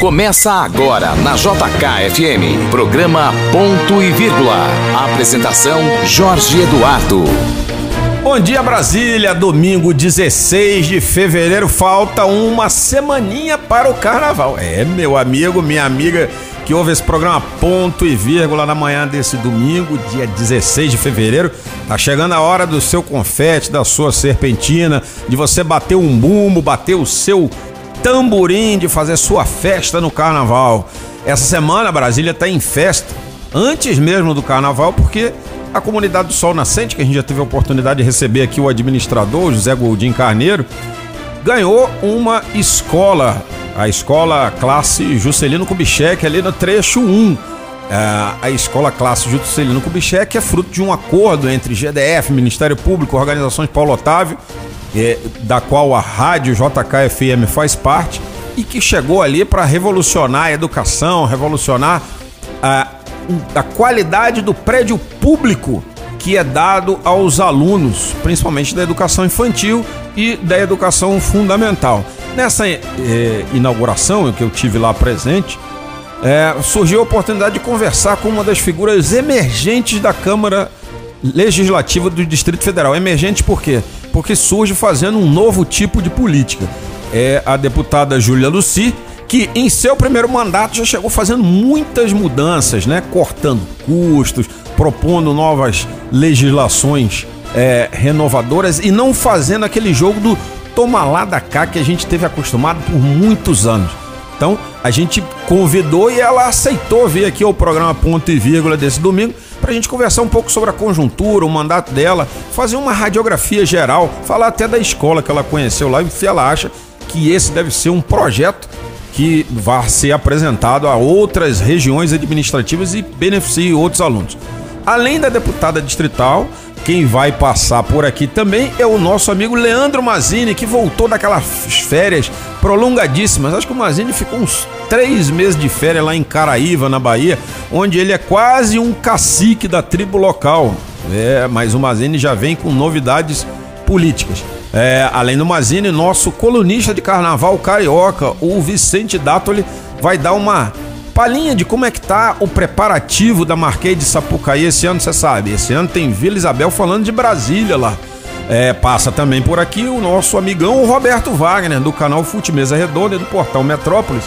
Começa agora na JKFM, programa Ponto e Vírgula. Apresentação Jorge Eduardo. Bom dia Brasília, domingo 16 de fevereiro, falta uma semaninha para o carnaval. É, meu amigo, minha amiga que ouve esse programa ponto e vírgula na manhã desse domingo, dia 16 de fevereiro. Tá chegando a hora do seu confete, da sua serpentina, de você bater um bumbo, bater o seu tamborim de fazer sua festa no carnaval. Essa semana Brasília está em festa, antes mesmo do carnaval, porque a comunidade do Sol Nascente, que a gente já teve a oportunidade de receber aqui o administrador, José Goldin Carneiro, ganhou uma escola, a escola classe Juscelino Kubitschek, ali no trecho 1. É, a escola classe Juscelino Kubitschek é fruto de um acordo entre GDF, Ministério Público, organizações Paulo Otávio é, da qual a rádio JKFM faz parte e que chegou ali para revolucionar a educação, revolucionar a, a qualidade do prédio público que é dado aos alunos, principalmente da educação infantil e da educação fundamental. Nessa é, inauguração que eu tive lá presente, é, surgiu a oportunidade de conversar com uma das figuras emergentes da Câmara Legislativa do Distrito Federal. Emergente por quê? porque surge fazendo um novo tipo de política. É a deputada Júlia Luci, que em seu primeiro mandato já chegou fazendo muitas mudanças, né? Cortando custos, propondo novas legislações é, renovadoras e não fazendo aquele jogo do toma lá da cá que a gente teve acostumado por muitos anos. Então a gente convidou e ela aceitou vir aqui ao programa Ponto e Vírgula desse domingo para a gente conversar um pouco sobre a conjuntura, o mandato dela, fazer uma radiografia geral, falar até da escola que ela conheceu lá e se ela acha que esse deve ser um projeto que vai ser apresentado a outras regiões administrativas e beneficie outros alunos. Além da deputada distrital, quem vai passar por aqui também é o nosso amigo Leandro Mazini, que voltou daquelas férias prolongadíssimas. Acho que o Mazini ficou uns três meses de férias lá em Caraíva, na Bahia, onde ele é quase um cacique da tribo local. É, mas o Mazini já vem com novidades políticas. É, além do Mazini, nosso colunista de carnaval carioca, o Vicente Dátoli, vai dar uma Palhinha de como é que tá o preparativo da Marquês de Sapucaí esse ano, você sabe. Esse ano tem Vila Isabel falando de Brasília lá. É, passa também por aqui o nosso amigão Roberto Wagner, do canal Fute Mesa Redonda e do portal Metrópolis.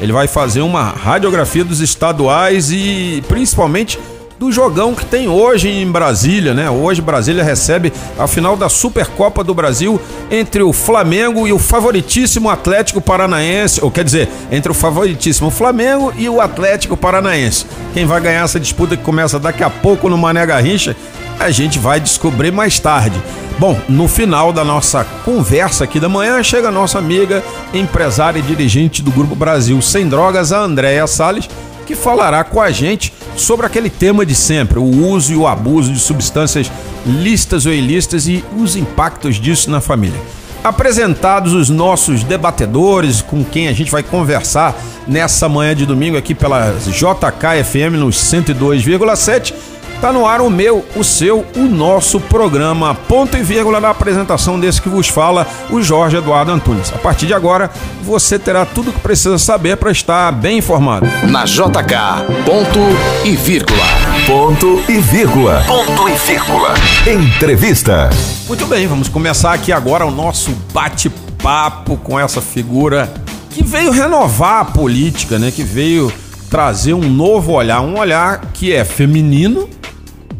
Ele vai fazer uma radiografia dos estaduais e principalmente do jogão que tem hoje em Brasília, né? Hoje Brasília recebe a final da Supercopa do Brasil entre o Flamengo e o favoritíssimo Atlético Paranaense, ou quer dizer, entre o favoritíssimo Flamengo e o Atlético Paranaense. Quem vai ganhar essa disputa que começa daqui a pouco no Mané Garrincha, a gente vai descobrir mais tarde. Bom, no final da nossa conversa aqui da manhã, chega a nossa amiga, empresária e dirigente do Grupo Brasil Sem Drogas, a Andréia Salles, que falará com a gente sobre aquele tema de sempre, o uso e o abuso de substâncias listas ou ilícitas e os impactos disso na família. Apresentados os nossos debatedores com quem a gente vai conversar nessa manhã de domingo aqui pela JKFM nos 102,7 Tá no ar o meu, o seu, o nosso programa. Ponto e vírgula na apresentação desse que vos fala, o Jorge Eduardo Antunes. A partir de agora, você terá tudo o que precisa saber para estar bem informado. Na JK, ponto e vírgula. Ponto e vírgula. Ponto e vírgula. Entrevista. Muito bem, vamos começar aqui agora o nosso bate-papo com essa figura que veio renovar a política, né? Que veio trazer um novo olhar, um olhar que é feminino,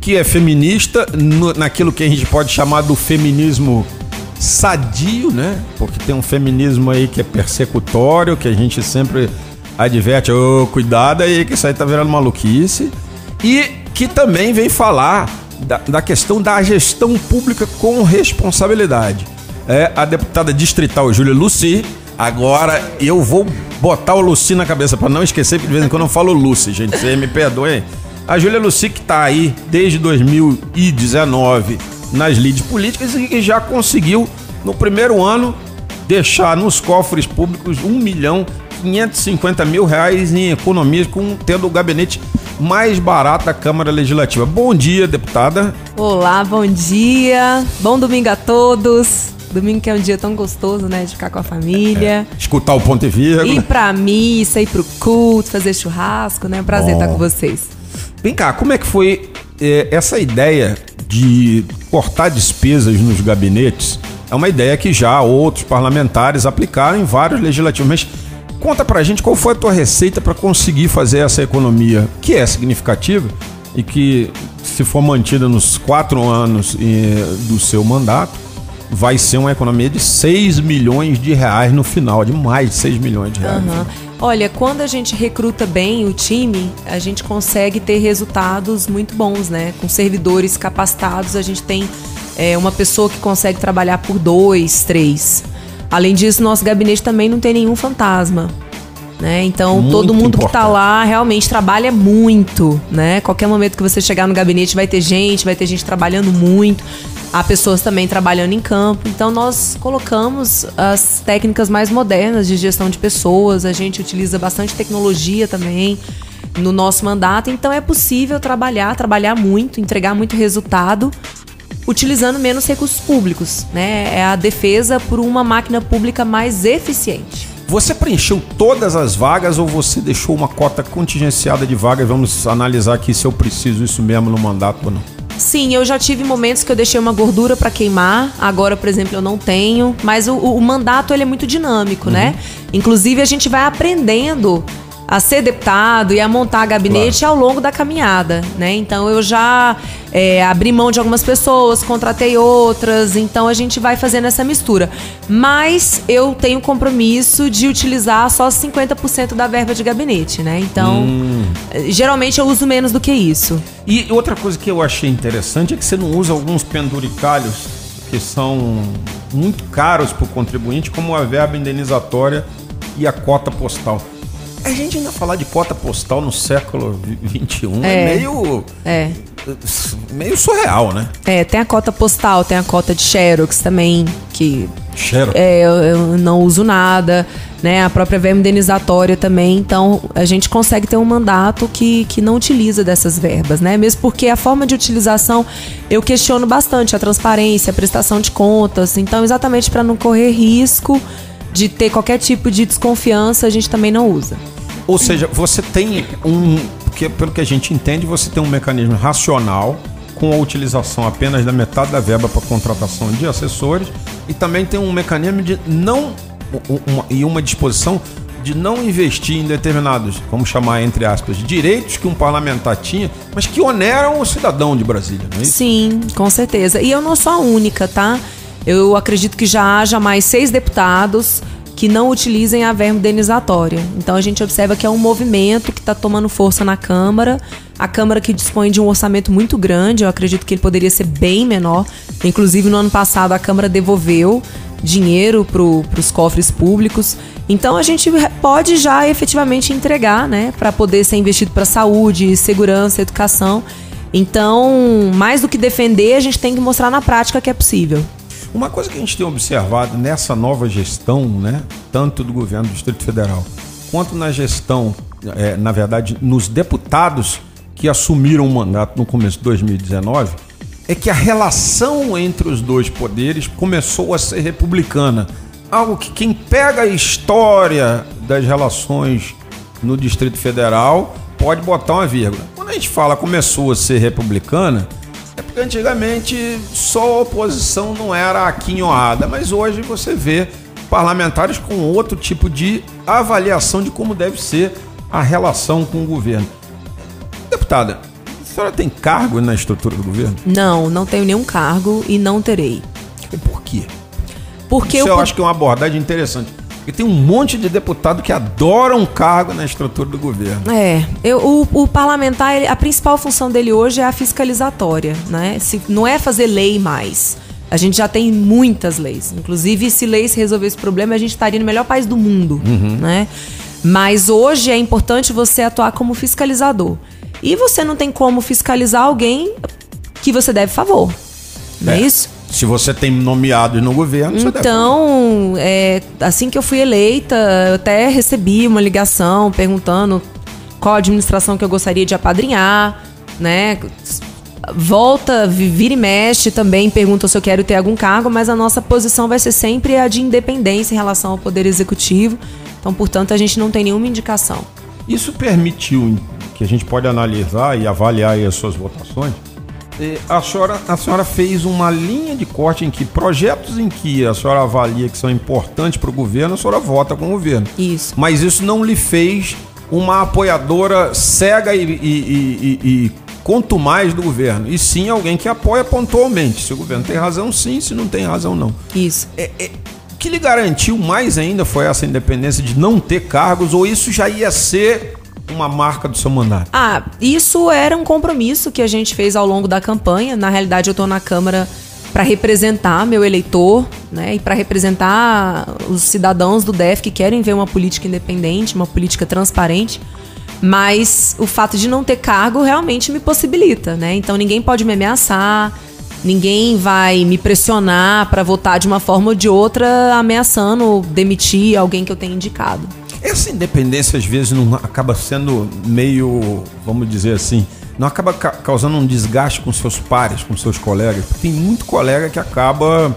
que é feminista no, naquilo que a gente pode chamar do feminismo sadio, né? Porque tem um feminismo aí que é persecutório, que a gente sempre adverte, ô, oh, cuidado aí que isso aí tá virando maluquice. E que também vem falar da, da questão da gestão pública com responsabilidade. É a deputada distrital Júlia Luci. Agora eu vou botar o Luci na cabeça para não esquecer, porque de vez em quando eu falo Luci, gente. Você me perdoe. A Júlia Luci que está aí desde 2019 nas lides políticas e que já conseguiu, no primeiro ano, deixar nos cofres públicos 1 milhão 550 mil reais em economias, com, tendo o gabinete mais barato da Câmara Legislativa. Bom dia, deputada. Olá, bom dia. Bom domingo a todos. Domingo que é um dia tão gostoso, né? De ficar com a família. É. Escutar o ponto e vírgula. Ir pra missa, ir pro culto, fazer churrasco, né? Prazer Bom. estar com vocês. Vem cá, como é que foi é, essa ideia de cortar despesas nos gabinetes? É uma ideia que já outros parlamentares aplicaram em vários legislativos, mas conta pra gente qual foi a tua receita para conseguir fazer essa economia, que é significativa e que, se for mantida nos quatro anos do seu mandato, vai ser uma economia de 6 milhões de reais no final, de mais de 6 milhões de reais. Uhum. Olha, quando a gente recruta bem o time, a gente consegue ter resultados muito bons, né? Com servidores capacitados, a gente tem é, uma pessoa que consegue trabalhar por dois, três. Além disso, nosso gabinete também não tem nenhum fantasma. Né? Então, muito todo mundo importante. que está lá realmente trabalha muito, né? Qualquer momento que você chegar no gabinete vai ter gente, vai ter gente trabalhando muito. Há pessoas também trabalhando em campo. Então, nós colocamos as técnicas mais modernas de gestão de pessoas. A gente utiliza bastante tecnologia também no nosso mandato. Então, é possível trabalhar, trabalhar muito, entregar muito resultado utilizando menos recursos públicos, né? É a defesa por uma máquina pública mais eficiente. Você preencheu todas as vagas ou você deixou uma cota contingenciada de vagas? Vamos analisar aqui se eu preciso isso mesmo no mandato ou não. Sim, eu já tive momentos que eu deixei uma gordura para queimar. Agora, por exemplo, eu não tenho. Mas o, o mandato ele é muito dinâmico, né? uhum. né? Inclusive, a gente vai aprendendo a ser deputado e a montar gabinete claro. ao longo da caminhada, né? Então eu já é, abri mão de algumas pessoas, contratei outras, então a gente vai fazendo essa mistura. Mas eu tenho compromisso de utilizar só 50% da verba de gabinete, né? Então, hum. geralmente eu uso menos do que isso. E outra coisa que eu achei interessante é que você não usa alguns penduricalhos que são muito caros para o contribuinte, como a verba indenizatória e a cota postal. A gente ainda falar de cota postal no século XXI é, é meio. É. Meio surreal, né? É, tem a cota postal, tem a cota de Xerox também, que. Xerox? É, eu, eu não uso nada, né? A própria verba indenizatória também. Então, a gente consegue ter um mandato que, que não utiliza dessas verbas, né? Mesmo porque a forma de utilização eu questiono bastante a transparência, a prestação de contas. Então, exatamente para não correr risco de ter qualquer tipo de desconfiança, a gente também não usa. Ou seja, você tem um. Porque, pelo que a gente entende, você tem um mecanismo racional com a utilização apenas da metade da verba para contratação de assessores e também tem um mecanismo de não. Uma, e uma disposição de não investir em determinados, vamos chamar entre aspas, direitos que um parlamentar tinha, mas que oneram o cidadão de Brasília, não é isso? Sim, com certeza. E eu não sou a única, tá? Eu acredito que já haja mais seis deputados que não utilizem a verba indenizatória. Então a gente observa que é um movimento que está tomando força na Câmara. A Câmara que dispõe de um orçamento muito grande, eu acredito que ele poderia ser bem menor. Inclusive, no ano passado, a Câmara devolveu dinheiro para os cofres públicos. Então a gente pode já efetivamente entregar, né, para poder ser investido para saúde, segurança, educação. Então, mais do que defender, a gente tem que mostrar na prática que é possível. Uma coisa que a gente tem observado nessa nova gestão, né, tanto do governo do Distrito Federal, quanto na gestão, é, na verdade, nos deputados que assumiram o mandato no começo de 2019, é que a relação entre os dois poderes começou a ser republicana. Algo que quem pega a história das relações no Distrito Federal pode botar uma vírgula. Quando a gente fala começou a ser republicana, é porque antigamente só a oposição não era aquinhoada, mas hoje você vê parlamentares com outro tipo de avaliação de como deve ser a relação com o governo. Deputada, a senhora tem cargo na estrutura do governo? Não, não tenho nenhum cargo e não terei. E por quê? Porque Isso eu, eu acho que é uma abordagem interessante. E tem um monte de deputado que adoram cargo na estrutura do governo. É, eu, o, o parlamentar, ele, a principal função dele hoje é a fiscalizatória, né? Se, não é fazer lei mais. A gente já tem muitas leis. Inclusive, se leis resolver esse problema, a gente estaria no melhor país do mundo, uhum. né? Mas hoje é importante você atuar como fiscalizador. E você não tem como fiscalizar alguém que você deve favor. Não é, é isso? Se você tem nomeado no governo, você Então, é, assim que eu fui eleita, eu até recebi uma ligação perguntando qual administração que eu gostaria de apadrinhar, né? volta, vira e mexe também, pergunta se eu quero ter algum cargo, mas a nossa posição vai ser sempre a de independência em relação ao Poder Executivo. Então, portanto, a gente não tem nenhuma indicação. Isso permitiu que a gente pode analisar e avaliar as suas votações. A senhora, a senhora fez uma linha de corte em que projetos em que a senhora avalia que são importantes para o governo, a senhora vota com o governo. Isso. Mas isso não lhe fez uma apoiadora cega e, e, e, e quanto mais do governo, e sim alguém que apoia pontualmente. Se o governo tem razão, sim, se não tem razão, não. Isso. É, é, o que lhe garantiu mais ainda foi essa independência de não ter cargos, ou isso já ia ser uma marca do seu mandato? Ah, isso era um compromisso que a gente fez ao longo da campanha. Na realidade, eu estou na Câmara para representar meu eleitor, né, e para representar os cidadãos do DEF que querem ver uma política independente, uma política transparente. Mas o fato de não ter cargo realmente me possibilita, né? Então ninguém pode me ameaçar, ninguém vai me pressionar para votar de uma forma ou de outra, ameaçando demitir alguém que eu tenha indicado. Essa independência às vezes não acaba sendo meio, vamos dizer assim, não acaba ca causando um desgaste com seus pares, com seus colegas. Tem muito colega que acaba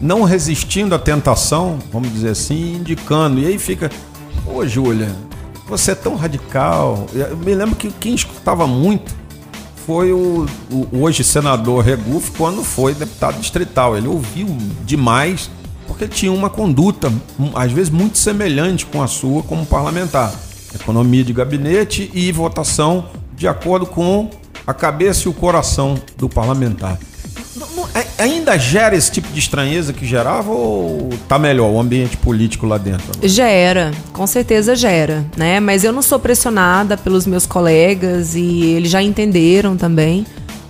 não resistindo à tentação, vamos dizer assim, indicando. E aí fica, ô Júlia, você é tão radical. Eu me lembro que quem escutava muito foi o, o hoje senador Regufe quando foi deputado distrital. Ele ouviu demais porque tinha uma conduta, às vezes, muito semelhante com a sua como parlamentar. Economia de gabinete e votação de acordo com a cabeça e o coração do parlamentar. É, ainda gera esse tipo de estranheza que gerava ou tá melhor o ambiente político lá dentro? Agora? Gera, com certeza gera, né? Mas eu não sou pressionada pelos meus colegas e eles já entenderam também,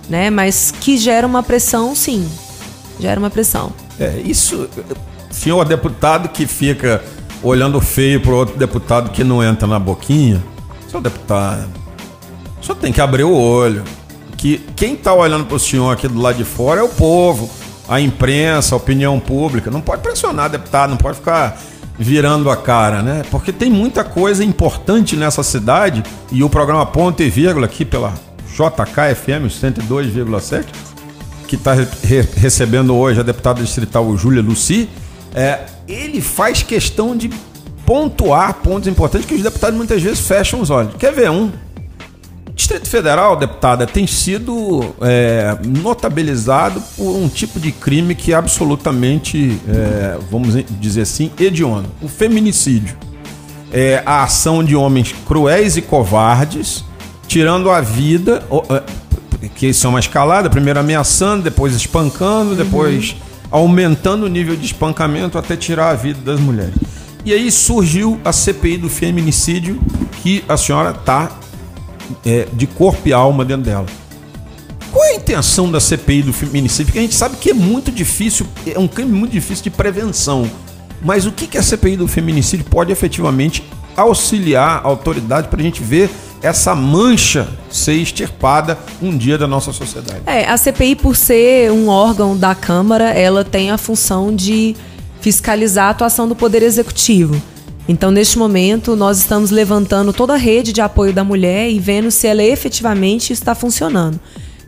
né? Mas que gera uma pressão, sim. Gera uma pressão. É, isso. Senhor deputado que fica olhando feio pro outro deputado que não entra na boquinha. Senhor deputado, senhor tem que abrir o olho que quem está olhando para o senhor aqui do lado de fora é o povo, a imprensa, a opinião pública. Não pode pressionar deputado, não pode ficar virando a cara, né? Porque tem muita coisa importante nessa cidade e o programa Ponto e Vírgula aqui pela JKFM 102,7 que está re recebendo hoje a deputada distrital Júlia Luci, é, ele faz questão de pontuar pontos importantes que os deputados muitas vezes fecham os olhos. Quer ver um? Distrito Federal, deputada, tem sido é, notabilizado por um tipo de crime que é absolutamente, é, vamos dizer assim, hediondo: o feminicídio. É a ação de homens cruéis e covardes, tirando a vida, é, que isso é uma escalada, primeiro ameaçando, depois espancando, depois uhum. Aumentando o nível de espancamento até tirar a vida das mulheres. E aí surgiu a CPI do feminicídio, que a senhora está é, de corpo e alma dentro dela. Qual é a intenção da CPI do feminicídio? Porque a gente sabe que é muito difícil, é um crime muito difícil de prevenção. Mas o que, que a CPI do feminicídio pode efetivamente auxiliar a autoridade para a gente ver essa mancha ser extirpada um dia da nossa sociedade? É, a CPI, por ser um órgão da Câmara, ela tem a função de fiscalizar a atuação do Poder Executivo. Então, neste momento, nós estamos levantando toda a rede de apoio da mulher e vendo se ela efetivamente está funcionando.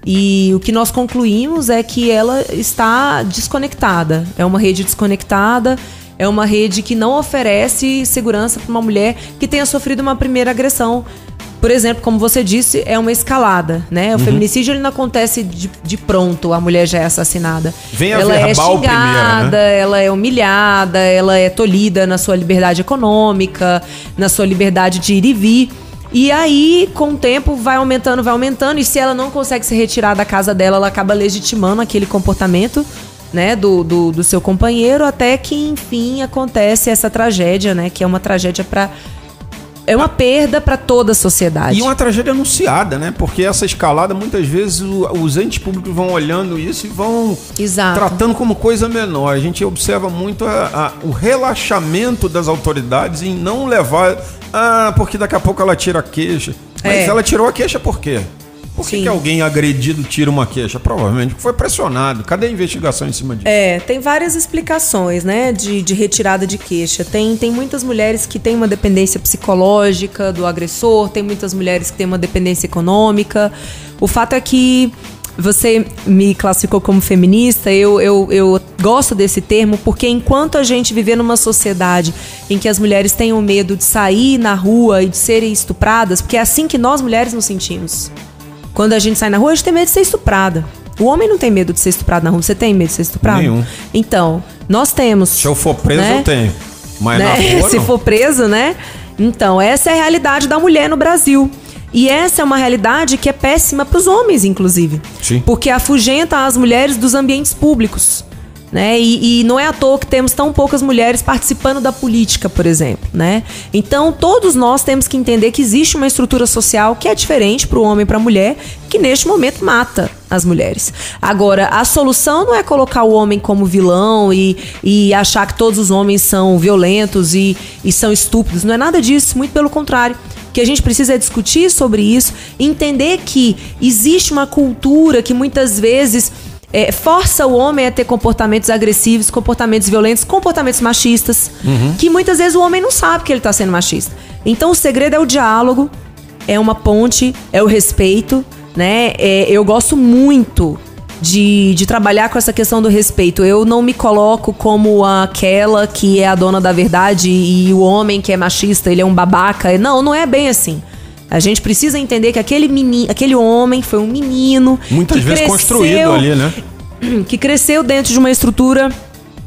E o que nós concluímos é que ela está desconectada. É uma rede desconectada, é uma rede que não oferece segurança para uma mulher que tenha sofrido uma primeira agressão por exemplo, como você disse, é uma escalada, né? O uhum. feminicídio ele não acontece de, de, pronto, a mulher já é assassinada. Vem a ela é xingada, primeiro, né? ela é humilhada, ela é tolhida na sua liberdade econômica, na sua liberdade de ir e vir. E aí, com o tempo, vai aumentando, vai aumentando. E se ela não consegue se retirar da casa dela, ela acaba legitimando aquele comportamento né, do, do, do seu companheiro, até que, enfim, acontece essa tragédia, né? Que é uma tragédia para é uma perda para toda a sociedade. E uma tragédia anunciada, né? Porque essa escalada, muitas vezes, os entes públicos vão olhando isso e vão Exato. tratando como coisa menor. A gente observa muito a, a, o relaxamento das autoridades em não levar. Ah, porque daqui a pouco ela tira a queixa. Mas é. ela tirou a queixa por quê? Por que, que, alguém agredido tira uma queixa? Provavelmente foi pressionado. Cadê a investigação em cima disso? É, tem várias explicações, né, de, de retirada de queixa. Tem, tem muitas mulheres que têm uma dependência psicológica do agressor, tem muitas mulheres que têm uma dependência econômica. O fato é que você me classificou como feminista, eu, eu, eu gosto desse termo porque enquanto a gente viver numa sociedade em que as mulheres tenham medo de sair na rua e de serem estupradas, porque é assim que nós mulheres nos sentimos. Quando a gente sai na rua, a gente tem medo de ser estuprada. O homem não tem medo de ser estuprado na rua. Você tem medo de ser estuprado? Nenhum. Então, nós temos. Se eu for preso, né? eu tenho. Mas né? na rua, Se não. for preso, né? Então, essa é a realidade da mulher no Brasil. E essa é uma realidade que é péssima para os homens, inclusive. Sim. Porque afugenta as mulheres dos ambientes públicos. Né? E, e não é à toa que temos tão poucas mulheres participando da política, por exemplo. Né? Então, todos nós temos que entender que existe uma estrutura social que é diferente para o homem e para a mulher, que neste momento mata as mulheres. Agora, a solução não é colocar o homem como vilão e, e achar que todos os homens são violentos e, e são estúpidos. Não é nada disso, muito pelo contrário. Que a gente precisa é discutir sobre isso, entender que existe uma cultura que muitas vezes é, força o homem a ter comportamentos agressivos, comportamentos violentos, comportamentos machistas, que muitas vezes o homem não sabe que ele está sendo machista. Então o segredo é o diálogo, é uma ponte, é o respeito, né? É, eu gosto muito de, de trabalhar com essa questão do respeito. Eu não me coloco como aquela que é a dona da verdade e o homem que é machista, ele é um babaca. Não, não é bem assim. A gente precisa entender que aquele menino, aquele homem foi um menino Muitas que vezes cresceu- construído ali, né? que cresceu dentro de uma estrutura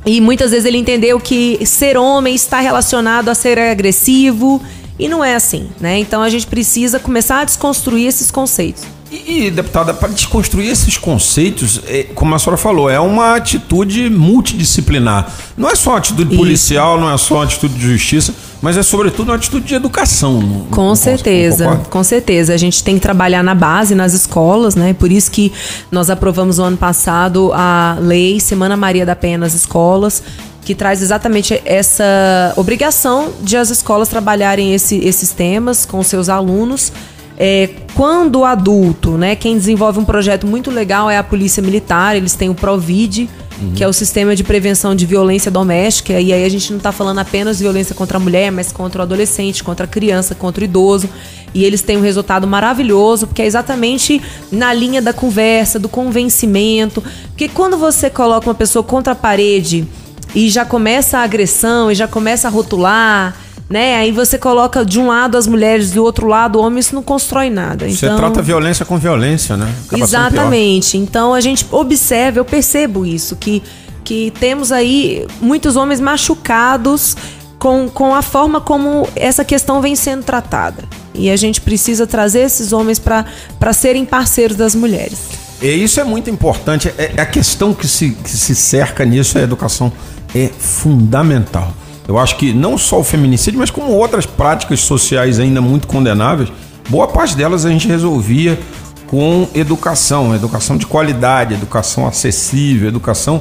e muitas vezes ele entendeu que ser homem está relacionado a ser agressivo e não é assim, né? Então a gente precisa começar a desconstruir esses conceitos. E, e, deputada, para desconstruir esses conceitos, é, como a senhora falou, é uma atitude multidisciplinar. Não é só uma atitude Isso. policial, não é só uma atitude de justiça, mas é sobretudo uma atitude de educação. não- não- Com não certeza, concorda? com certeza. A gente tem que trabalhar na base, nas escolas, né? Por isso que nós aprovamos no ano passado a lei Semana Maria da Penha nas escolas, que traz exatamente essa obrigação de as escolas trabalharem esse- esses temas com seus alunos. É, quando o adulto, né, quem desenvolve um projeto muito legal é a Polícia Militar, eles têm o Provid, que é o sistema de prevenção de violência doméstica, e aí a gente não está falando apenas de violência contra a mulher, mas contra o adolescente, contra a criança, contra o idoso. E eles têm um resultado maravilhoso, porque é exatamente na linha da conversa, do convencimento. Porque quando você coloca uma pessoa contra a parede e já começa a agressão, e já começa a rotular, né? Aí você coloca de um lado as mulheres, do outro lado o homem, isso não constrói nada. Você então... trata a violência com violência, né? Acaba. Exatamente. Então a gente observa, eu percebo isso, que, que temos aí muitos homens machucados com, com a forma como essa questão vem sendo tratada. E a gente precisa trazer esses homens para serem parceiros das mulheres. E isso é muito importante. É, a questão que se, que se cerca nisso, a educação é fundamental. Eu acho que não só o feminicídio, mas como outras práticas sociais ainda muito condenáveis, boa parte delas a gente resolvia com educação, educação de qualidade, educação acessível, educação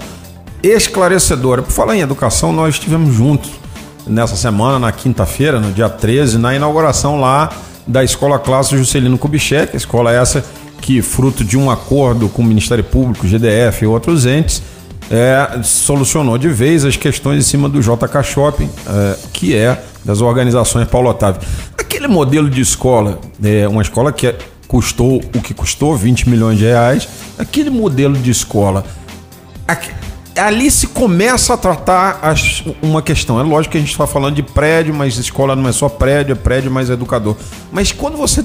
esclarecedora. Por falar em educação, nós estivemos juntos nessa semana, na quinta-feira, no dia 13, na inauguração lá da Escola Clássica Juscelino Kubitschek, a escola essa que, fruto de um acordo com o Ministério Público, GDF e outros entes, é, solucionou de vez as questões em cima do JK Shopping, é, que é das organizações Paulo Otávio. Aquele modelo de escola, é, uma escola que é- custou o que custou, 20 milhões de reais, aquele modelo de escola Aqui- ali se começa a tratar as- uma questão. É lógico que a gente está falando de prédio, mas escola não é só prédio, é prédio mais educador. Mas quando você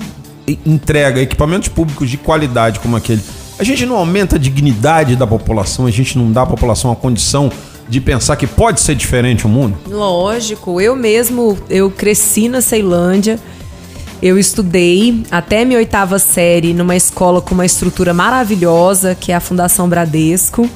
entrega equipamentos públicos de qualidade como aquele, a gente não aumenta a dignidade da população, a gente não dá à população a condição de pensar que pode ser diferente o mundo? Lógico, eu mesmo, eu cresci na Ceilândia, eu estudei até minha oitava série numa escola com uma estrutura maravilhosa, que é a Fundação Bradesco.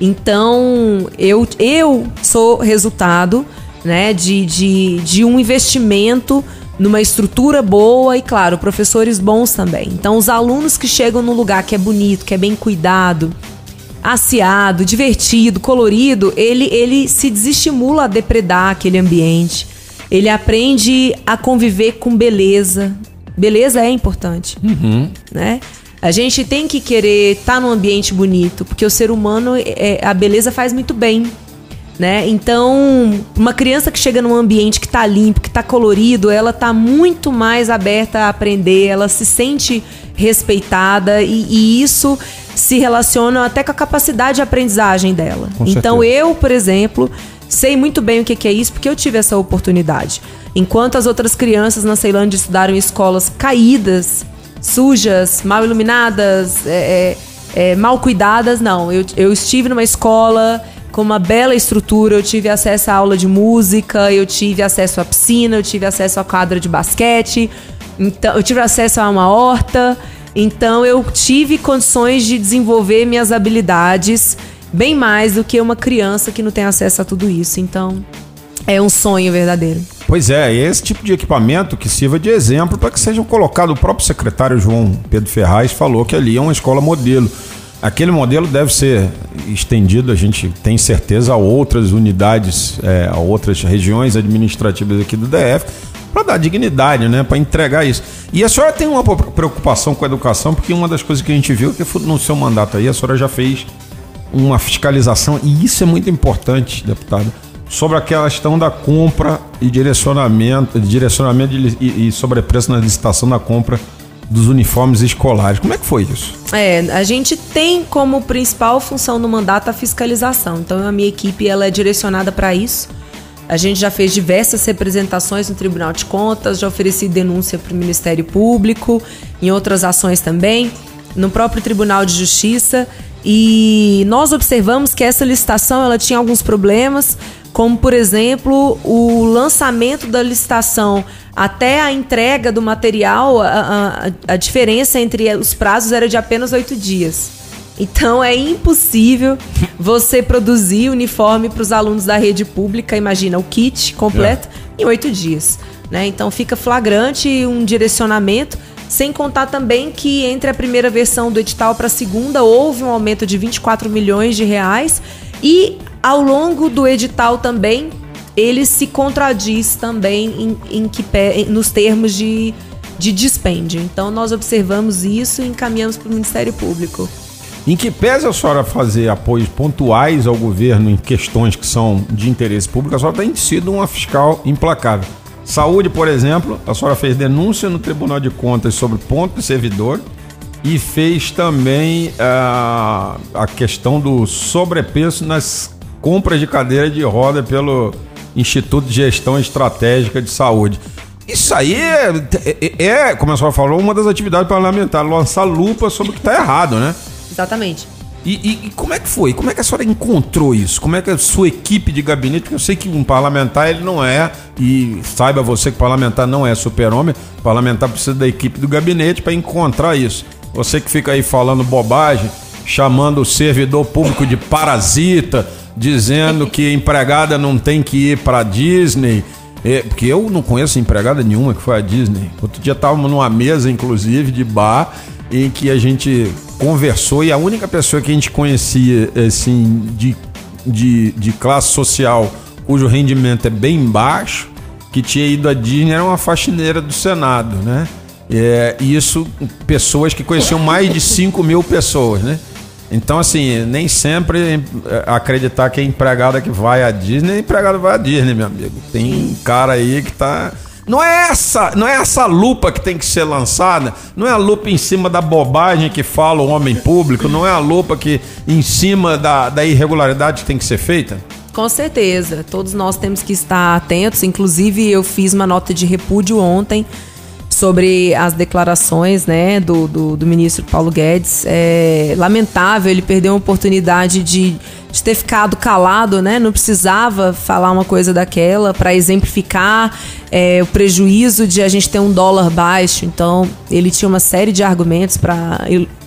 Então, eu, eu sou resultado né, de, de, de um investimento numa estrutura boa e, claro, professores bons também. Então, os alunos que chegam num lugar que é bonito, que é bem cuidado, aciado, divertido, colorido, ele, ele se desestimula a depredar aquele ambiente. Ele aprende a conviver com beleza. Beleza é importante, né? A gente tem que querer estar num ambiente bonito, porque o ser humano, é, a beleza faz muito bem, né? Então, uma criança que chega num ambiente que tá limpo, que tá colorido, ela tá muito mais aberta a aprender, ela se sente respeitada e, e isso se relacionam até com a capacidade de aprendizagem dela. Com então certeza. eu, por exemplo, sei muito bem o que que é isso porque eu tive essa oportunidade. Enquanto as outras crianças na Ceilândia estudaram em escolas caídas, sujas, mal iluminadas, é, é, é, mal cuidadas, não. Eu, eu estive numa escola com uma bela estrutura, eu tive acesso à aula de música, eu tive acesso à piscina, eu tive acesso à quadra de basquete, então, eu tive acesso a uma horta, então eu tive condições de desenvolver minhas habilidades bem mais do que uma criança que não tem acesso a tudo isso. Então, é um sonho verdadeiro. Pois é, esse tipo de equipamento que sirva de exemplo para que sejam colocados. O próprio secretário João Pedro Ferraz falou que ali é uma escola modelo. Aquele modelo deve ser estendido, a gente tem certeza, a outras unidades, é, a outras regiões administrativas aqui do DF, para dar dignidade, né, para entregar isso. E a senhora tem uma preocupação com a educação, porque uma das coisas que a gente viu que no seu mandato aí, a senhora já fez uma fiscalização, e isso é muito importante, deputado, sobre aquela questão da compra e direcionamento, direcionamento e, e sobrepreço na licitação da compra dos uniformes escolares. Como é que foi isso? É, a gente tem como principal função no mandato a fiscalização. Então a minha equipe ela é direcionada para isso. A gente já fez diversas representações no Tribunal de Contas, já ofereci denúncia para o Ministério Público, em outras ações também, no próprio Tribunal de Justiça. E nós observamos que essa licitação ela tinha alguns problemas, como por exemplo o lançamento da licitação até a entrega do material, a, a, a diferença entre os prazos era de apenas oito dias. Então é impossível você produzir uniforme para os alunos da rede pública, imagina o kit completo, é. em oito dias. Né? Então fica flagrante um direcionamento, sem contar também que entre a primeira versão do edital para a segunda houve um aumento de 24 milhões de reais e ao longo do edital também ele se contradiz também em, em que, nos termos de, de dispêndio. Então nós observamos isso e encaminhamos para o Ministério Público. Em que pese a senhora fazer apoios pontuais ao governo em questões que são de interesse público, a senhora tem sido uma fiscal implacável. Saúde, por exemplo, a senhora fez denúncia no Tribunal de Contas sobre ponto de servidor e fez também uh, a questão do sobrepeso nas compras de cadeira de roda pelo Instituto de Gestão Estratégica de Saúde. Isso aí é, é, é como a senhora falou, uma das atividades parlamentares, lançar lupa sobre o que está errado, né? Exatamente. E, e, e, como é que foi? Como é que a senhora encontrou isso? Como é que a sua equipe de gabinete, porque eu sei que um parlamentar ele não é, e saiba você que parlamentar não é super-homem, parlamentar precisa da equipe do gabinete para encontrar isso. Você que fica aí falando bobagem, chamando o servidor público de parasita, dizendo que empregada não tem que ir para Disney. É, porque eu não conheço empregada nenhuma que foi a Disney. Outro dia estávamos numa mesa, inclusive, de bar, em que a gente conversou e a única pessoa que a gente conhecia, assim, de, de, de classe social cujo rendimento é bem baixo, que tinha ido à Disney, era uma faxineira do Senado, né? É, isso, pessoas que conheciam mais de 5 mil pessoas, né? Então, assim, nem sempre é, acreditar que é empregada que vai à Disney, empregado vai à Disney, meu amigo. Tem cara aí que tá não é essa, não é essa lupa que tem que ser lançada, não é a lupa em cima da bobagem que fala o homem público, não é a lupa que em cima da, da irregularidade que tem que ser feita? Com certeza, todos nós temos que estar atentos. Inclusive, eu fiz uma nota de repúdio ontem sobre as declarações né, do, do, do ministro Paulo Guedes. É lamentável, ele perdeu a oportunidade de, de ter ficado calado, né? Não precisava falar uma coisa daquela para exemplificar é, o prejuízo de a gente ter um dólar baixo. Então, ele tinha uma série de argumentos para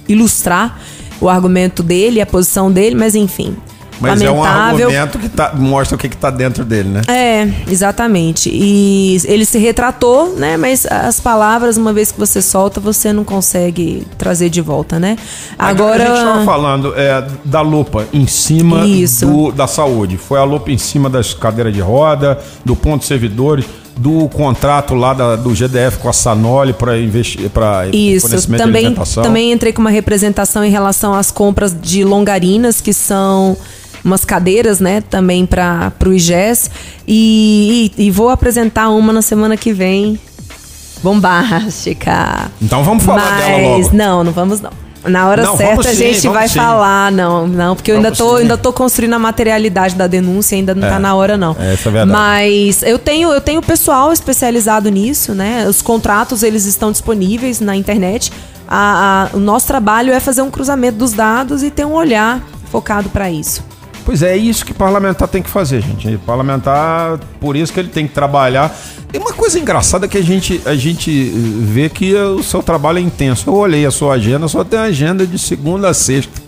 ilustrar o argumento dele, a posição dele, mas enfim. Mas lamentável. é um argumento que tá, mostra o que está dentro dele, né? É, exatamente. E ele se retratou, né? Mas as palavras, uma vez que você solta, você não consegue trazer de volta, né? Agora. A gente estava falando é, da lupa em cima do, da saúde. Foi a lupa em cima das cadeiras de roda, do ponto de servidores do contrato lá da, do GDF com a Sanoli para investir para fornecimento também, de alimentação. Também entrei com uma representação em relação às compras de longarinas que são umas cadeiras, né, também para o IGES. E, e, e, vou apresentar uma na semana que vem. Bombástica. Então vamos falar Mas, dela logo. Não, não vamos não. Na hora Não, certa vamos a sim, gente vai sim. falar, não, não, porque eu ainda tô, sim. ainda tô construindo a materialidade da denúncia, ainda não É. tá na hora não. É, é verdade. Mas eu tenho, eu tenho pessoal especializado nisso, né? Os contratos eles estão disponíveis na internet. A- a- o nosso trabalho é fazer um cruzamento dos dados e ter um olhar focado para isso. Pois é, é isso que parlamentar tem que fazer, gente. E Parlamentar, por isso que ele tem que trabalhar. E uma coisa engraçada é que a gente, a gente eh, vê que o seu trabalho é intenso. Eu olhei a sua agenda, só tem agenda de segunda a sexta.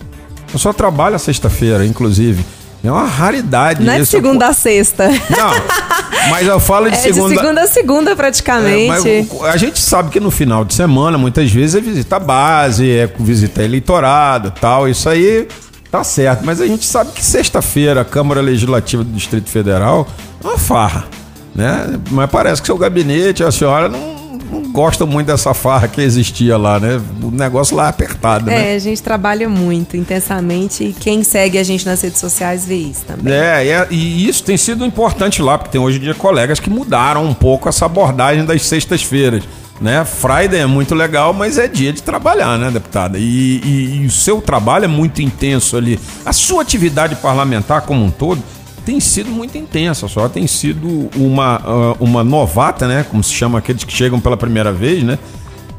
Eu só trabalho sexta-feira, inclusive. É uma raridade Não é de segunda a sexta. Não, mas eu falo de É segunda... de segunda a segunda É, praticamente. mas o- a gente sabe que no final de semana, muitas vezes, é visita base, é visita eleitorado tal. Isso aí tá certo. Mas a gente sabe que sexta-feira a Câmara Legislativa do Distrito Federal é uma farra. Né? Mas parece que seu gabinete, a senhora, não, não gosta muito dessa farra que existia lá, né? O negócio lá é apertado, né? É, a gente trabalha muito, intensamente, e quem segue a gente nas redes sociais vê isso também. É, é- e isso tem sido importante lá, porque tem hoje em dia colegas que mudaram um pouco essa abordagem das sextas-feiras. Né? Friday é muito legal, mas é dia de trabalhar, né, deputada? E, e- e o seu trabalho é muito intenso ali. A sua atividade parlamentar como um todo tem sido muito intensa. Senhora tem sido uma, ah, uma novata, né? Como se chama aqueles que chegam pela primeira vez, né?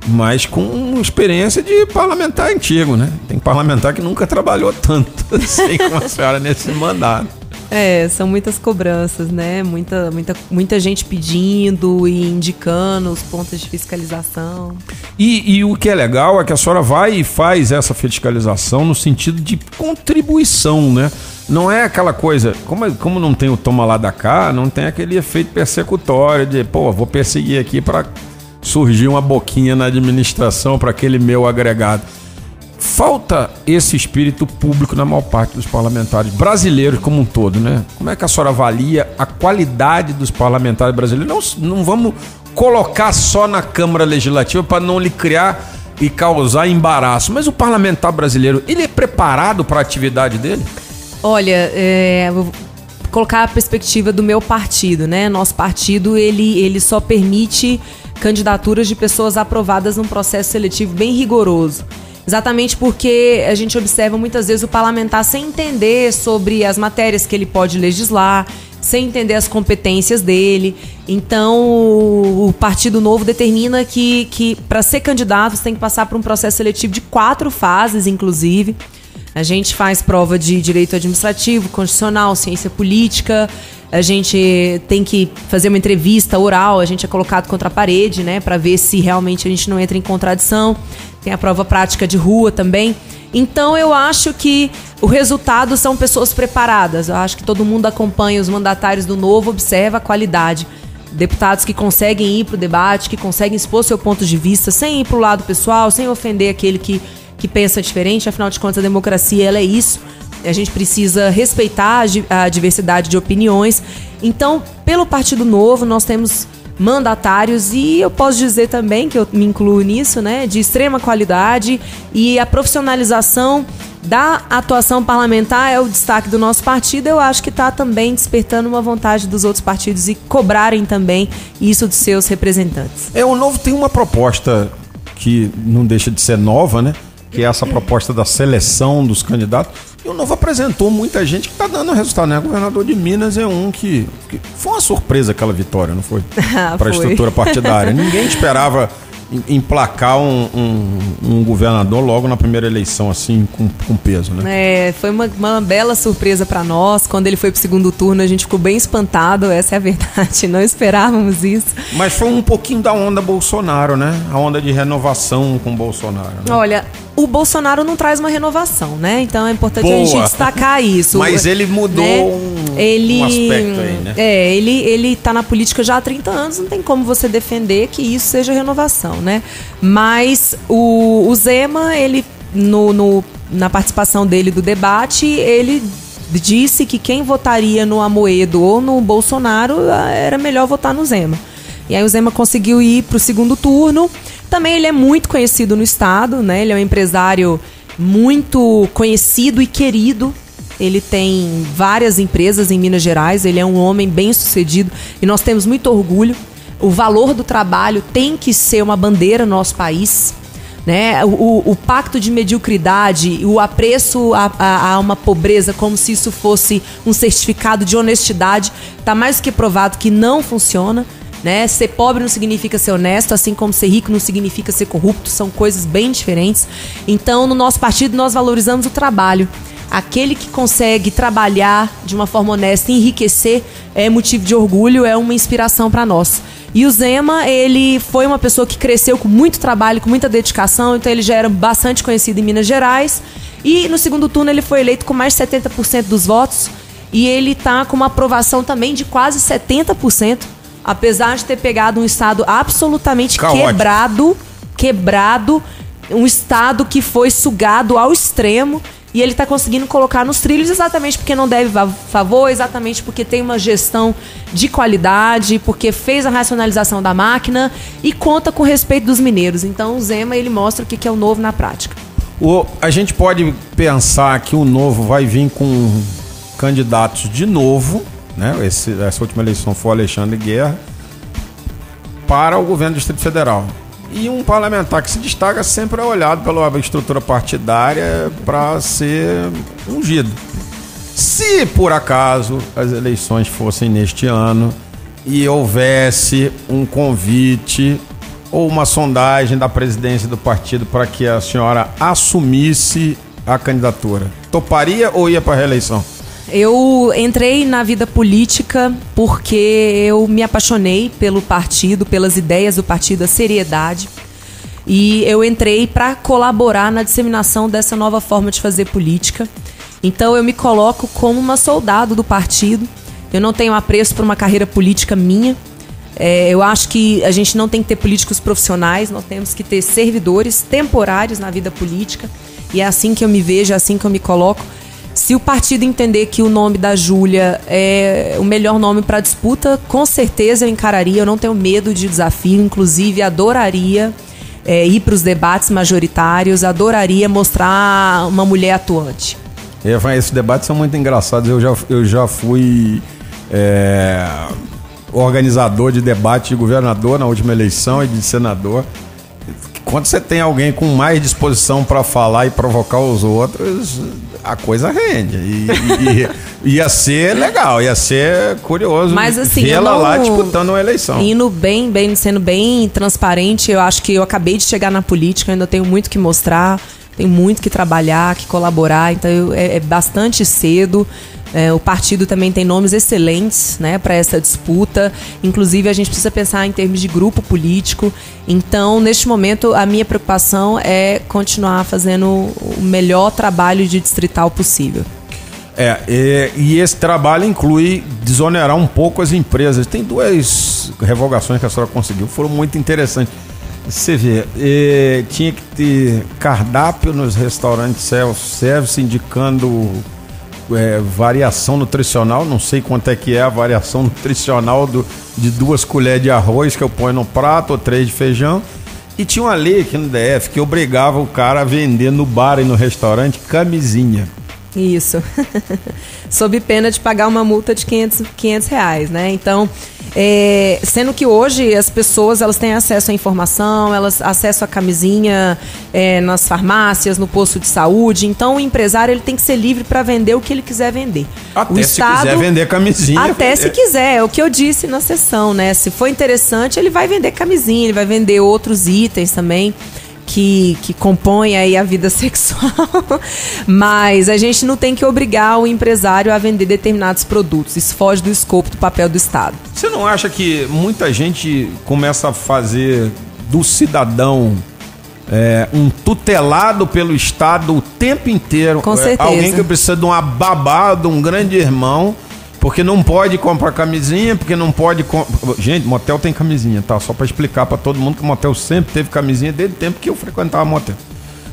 Mas com experiência de parlamentar antigo, né? Tem parlamentar que nunca trabalhou tanto assim como a senhora nesse mandato. É, são muitas cobranças, né? Muita, muita, muita gente pedindo e indicando os pontos de fiscalização. E, e o que é legal é que a senhora vai e faz essa fiscalização no sentido de contribuição, né? Não é aquela coisa, como, como não tem o toma lá da cá, não tem aquele efeito persecutório de, pô, vou perseguir aqui para surgir uma boquinha na administração para aquele meu agregado. Falta esse espírito público na maior parte dos parlamentares brasileiros como um todo, né? Como é que a senhora avalia a qualidade dos parlamentares brasileiros? Não, não vamos colocar só na Câmara Legislativa para não lhe criar e causar embaraço. Mas o parlamentar brasileiro, ele é preparado para a atividade dele? Olha, é, vou colocar a perspectiva do meu partido, né? Nosso partido, ele, ele só permite candidaturas de pessoas aprovadas num processo seletivo bem rigoroso. Exatamente porque a gente observa muitas vezes o parlamentar sem entender sobre as matérias que ele pode legislar, sem entender as competências dele. Então, o Partido Novo determina que, que para ser candidato, você tem que passar por um processo seletivo de quatro fases, inclusive. A gente faz prova de direito administrativo, constitucional, ciência política. A gente tem que fazer uma entrevista oral, a gente é colocado contra a parede, né, para ver se realmente a gente não entra em contradição. Tem a prova prática de rua também. Então eu acho que o resultado são pessoas preparadas. Eu acho que todo mundo acompanha os mandatários do novo, observa a qualidade. Deputados que conseguem ir para o debate, que conseguem expor seu ponto de vista sem ir para o lado pessoal, sem ofender aquele que, que pensa diferente. Afinal de contas, a democracia ela é isso. A gente precisa respeitar a di- a diversidade de opiniões. Então, pelo Partido Novo, nós temos mandatários e eu posso dizer também que eu me incluo nisso, né, de extrema qualidade e a profissionalização da atuação parlamentar é o destaque do nosso partido. Eu acho que está também despertando uma vontade dos outros partidos e cobrarem também isso dos seus representantes. É, o Novo tem uma proposta que não deixa de ser nova, né? Que é essa proposta da seleção dos candidatos. E o Novo apresentou muita gente que está dando resultado, né? O governador de Minas é um que, que- Foi uma surpresa aquela vitória, não foi? Ah, Para a estrutura partidária. Ninguém esperava em- emplacar um, um- um governador logo na primeira eleição, assim, com, com peso, né? É, foi uma, uma bela surpresa para nós. Quando ele foi pro segundo turno, a gente ficou bem espantado, essa é a verdade. Não esperávamos isso. Mas foi um pouquinho da onda Bolsonaro, né? A onda de renovação com Bolsonaro. né? Olha, o Bolsonaro não traz uma renovação, né? Então é importante a Boa. gente destacar isso. Mas ele mudou né? um- ele, um aspecto aí, né? É, ele, ele tá na política já há 30 anos, não tem como você defender que isso seja renovação, né? Mas o, o Zema, ele, no, no- na participação dele do debate, ele disse que quem votaria no Amoedo ou no Bolsonaro ah, era melhor votar no Zema. E aí o Zema conseguiu ir para o segundo turno. Também ele é muito conhecido no estado, né? Ele é um empresário muito conhecido e querido. Ele tem várias empresas em Minas Gerais, ele é um homem bem sucedido e nós temos muito orgulho. O valor do trabalho tem que ser uma bandeira no nosso país. Né? O, o pacto de mediocridade, o apreço a, a, a, uma pobreza como se isso fosse um certificado de honestidade, está mais do que provado que não funciona. Né? Ser pobre não significa ser honesto, assim como ser rico não significa ser corrupto, são coisas bem diferentes. Então, no nosso partido, nós valorizamos o trabalho. Aquele que consegue trabalhar de uma forma honesta, enriquecer, é motivo de orgulho, é uma inspiração para nós. E o Zema, ele foi uma pessoa que cresceu com muito trabalho, com muita dedicação, então ele já era bastante conhecido em Minas Gerais. E no segundo turno ele foi eleito com mais de 70% dos votos. E ele está com uma aprovação também de quase 70%, apesar de ter pegado um estado absolutamente Caótico. quebrado, quebrado, um estado que foi sugado ao extremo e ele está conseguindo colocar nos trilhos exatamente porque não deve favor, exatamente porque tem uma gestão de qualidade, porque fez a racionalização da máquina e conta com o respeito dos mineiros. Então o Zema ele mostra o que é o novo na prática. O, a gente pode pensar que o novo vai vir com candidatos de novo, né? Esse, essa última eleição foi o Alexandre Guerra, para o governo do Distrito Federal. E um parlamentar que se destaca sempre é olhado pela estrutura partidária para ser ungido. Se por acaso as eleições fossem neste ano e houvesse um convite ou uma sondagem da presidência do partido para que a senhora assumisse a candidatura, toparia ou ia para a reeleição? Eu entrei na vida política porque eu me apaixonei pelo partido, pelas ideias do partido, a seriedade. E eu entrei para colaborar na disseminação dessa nova forma de fazer política. Então eu me coloco como uma soldado do partido. Eu não tenho apreço por uma carreira política minha. É, eu acho que a gente não tem que ter políticos profissionais, nós temos que ter servidores temporários na vida política. E é assim que eu me vejo, é assim que eu me coloco. Se o partido entender que o nome da Júlia é o melhor nome para disputa, com certeza eu encararia. Eu não tenho medo de desafio, inclusive adoraria é, ir para os debates majoritários, adoraria mostrar uma mulher atuante. É, esses debates são muito engraçados. Eu já, eu já fui é, organizador de debate de governador na última eleição e de senador quando você tem alguém com mais disposição para falar e provocar os outros, a coisa rende. E, e, ia ser legal, ia ser curioso. Mas assim, vê-la lá disputando uma eleição. Indo bem, bem, sendo bem transparente, eu acho que eu acabei de chegar na política, ainda tenho muito que mostrar, tenho muito que trabalhar, que colaborar, então eu, é, é bastante cedo. É, o partido também tem nomes excelentes né, para essa disputa. Inclusive, a gente precisa pensar em termos de grupo político. Então, neste momento, a minha preocupação é continuar fazendo o melhor trabalho de distrital possível. É, e, e, esse trabalho inclui desonerar um pouco as empresas. Tem duas revogações que a senhora conseguiu, foram muito interessantes. Você vê, tinha que ter cardápio nos restaurantes self-service indicando é, variação nutricional, não sei quanto é que é a variação nutricional do, de duas colheres de arroz que eu ponho no prato ou três de feijão. E tinha uma lei aqui no DF que obrigava o cara a vender no bar e no restaurante camisinha. Isso. Sob pena de pagar uma multa de 500, 500 reais, né? Então, é, sendo que hoje as pessoas elas têm acesso à informação, elas acesso à camisinha é, nas farmácias, no posto de saúde. Então o empresário ele tem que ser livre para vender o que ele quiser vender. Até o se quiser vender camisinha. Até se quiser, é o que eu disse na sessão, né? Se for interessante, ele vai vender camisinha, ele vai vender outros itens também que, que compõem aí a vida sexual, mas a gente não tem que obrigar o empresário a vender determinados produtos. Isso foge do escopo do papel do Estado. Você não acha que muita gente começa a fazer do cidadão é, um tutelado pelo Estado o tempo inteiro? Com certeza. Alguém que precisa de uma babá, de um grande irmão porque não pode comprar camisinha, porque não pode. Com... Gente, motel tem camisinha, tá? Só para explicar para todo mundo que o motel sempre teve camisinha desde o tempo que eu frequentava motel.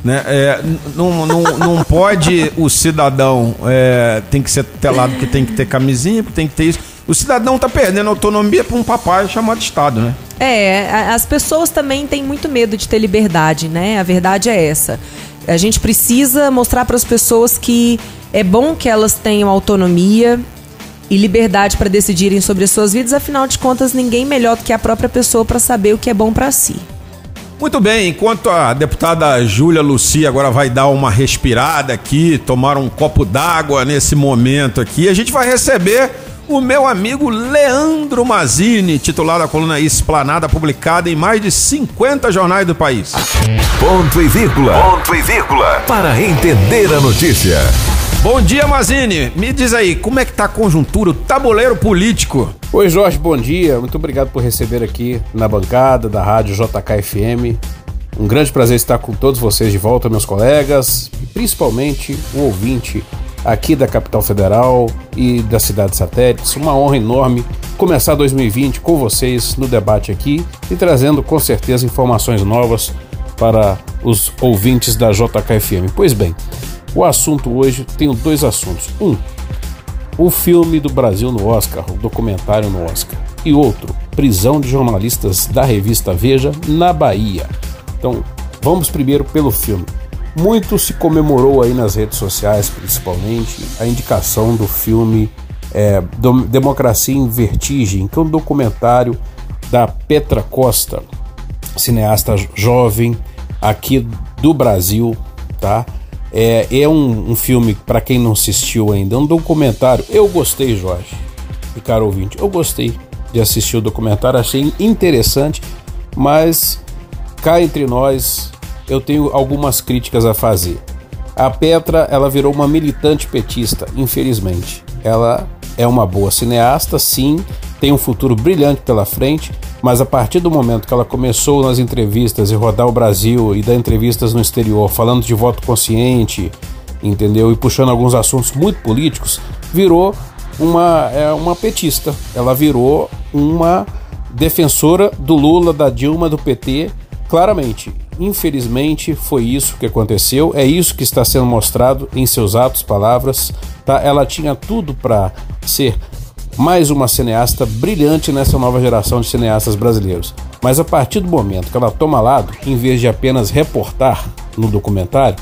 Né? É, não, não, não pode o cidadão é, tem que ser telado que tem que ter camisinha, tem que ter isso. O cidadão está perdendo autonomia para um papai chamado Estado, né? É, as pessoas também têm muito medo de ter liberdade, né? A verdade é essa. A gente precisa mostrar para as pessoas que é bom que elas tenham autonomia, e liberdade para decidirem sobre as suas vidas, afinal de contas, ninguém melhor do que a própria pessoa para saber o que é bom para si. Muito bem, enquanto a deputada Júlia Lucia agora vai dar uma respirada aqui, tomar um copo d'água nesse momento aqui, a gente vai receber o meu amigo Leandro Mazini, titular da coluna Esplanada, publicada em mais de 50 jornais do país. Ponto e vírgula. Ponto e vírgula. Para entender a notícia. Bom dia, Mazini. Me diz aí, como é que tá a conjuntura, o tabuleiro político? Oi, Jorge, bom dia. Muito obrigado por receber aqui na bancada da Rádio JKFM. Um grande prazer estar com todos vocês de volta, meus colegas, e principalmente o ouvinte aqui da capital federal e da cidade satélites. Uma honra enorme começar 2020 com vocês no debate aqui e trazendo com certeza informações novas para os ouvintes da JKFM. Pois bem, o assunto hoje tem dois assuntos. Um, o filme do Brasil no Oscar, o documentário no Oscar. E outro, prisão de jornalistas da revista Veja na Bahia. Então, vamos primeiro pelo filme. Muito se comemorou aí nas redes sociais, principalmente, a indicação do filme é, Democracia em Vertigem, que é um documentário da Petra Costa, cineasta jovem aqui do Brasil, tá? É, é um, um filme, para quem não assistiu ainda, um documentário. Eu gostei, Jorge e caro ouvinte, eu gostei de assistir o documentário, achei interessante, mas cá entre nós, eu tenho algumas críticas a fazer. A Petra, ela virou uma militante petista, infelizmente. Ela é uma boa cineasta, sim, tem um futuro brilhante pela frente, mas a partir do momento que ela começou nas entrevistas e rodar o Brasil e dar entrevistas no exterior, falando de voto consciente, entendeu? E puxando alguns assuntos muito políticos, virou uma, é, uma petista. Ela virou uma defensora do Lula, da Dilma, do PT, claramente. Infelizmente, foi isso que aconteceu, é isso que está sendo mostrado em seus atos, palavras. Tá? Ela tinha tudo para ser mais uma cineasta brilhante nessa nova geração de cineastas brasileiros. Mas a partir do momento que ela toma lado, em vez de apenas reportar no documentário,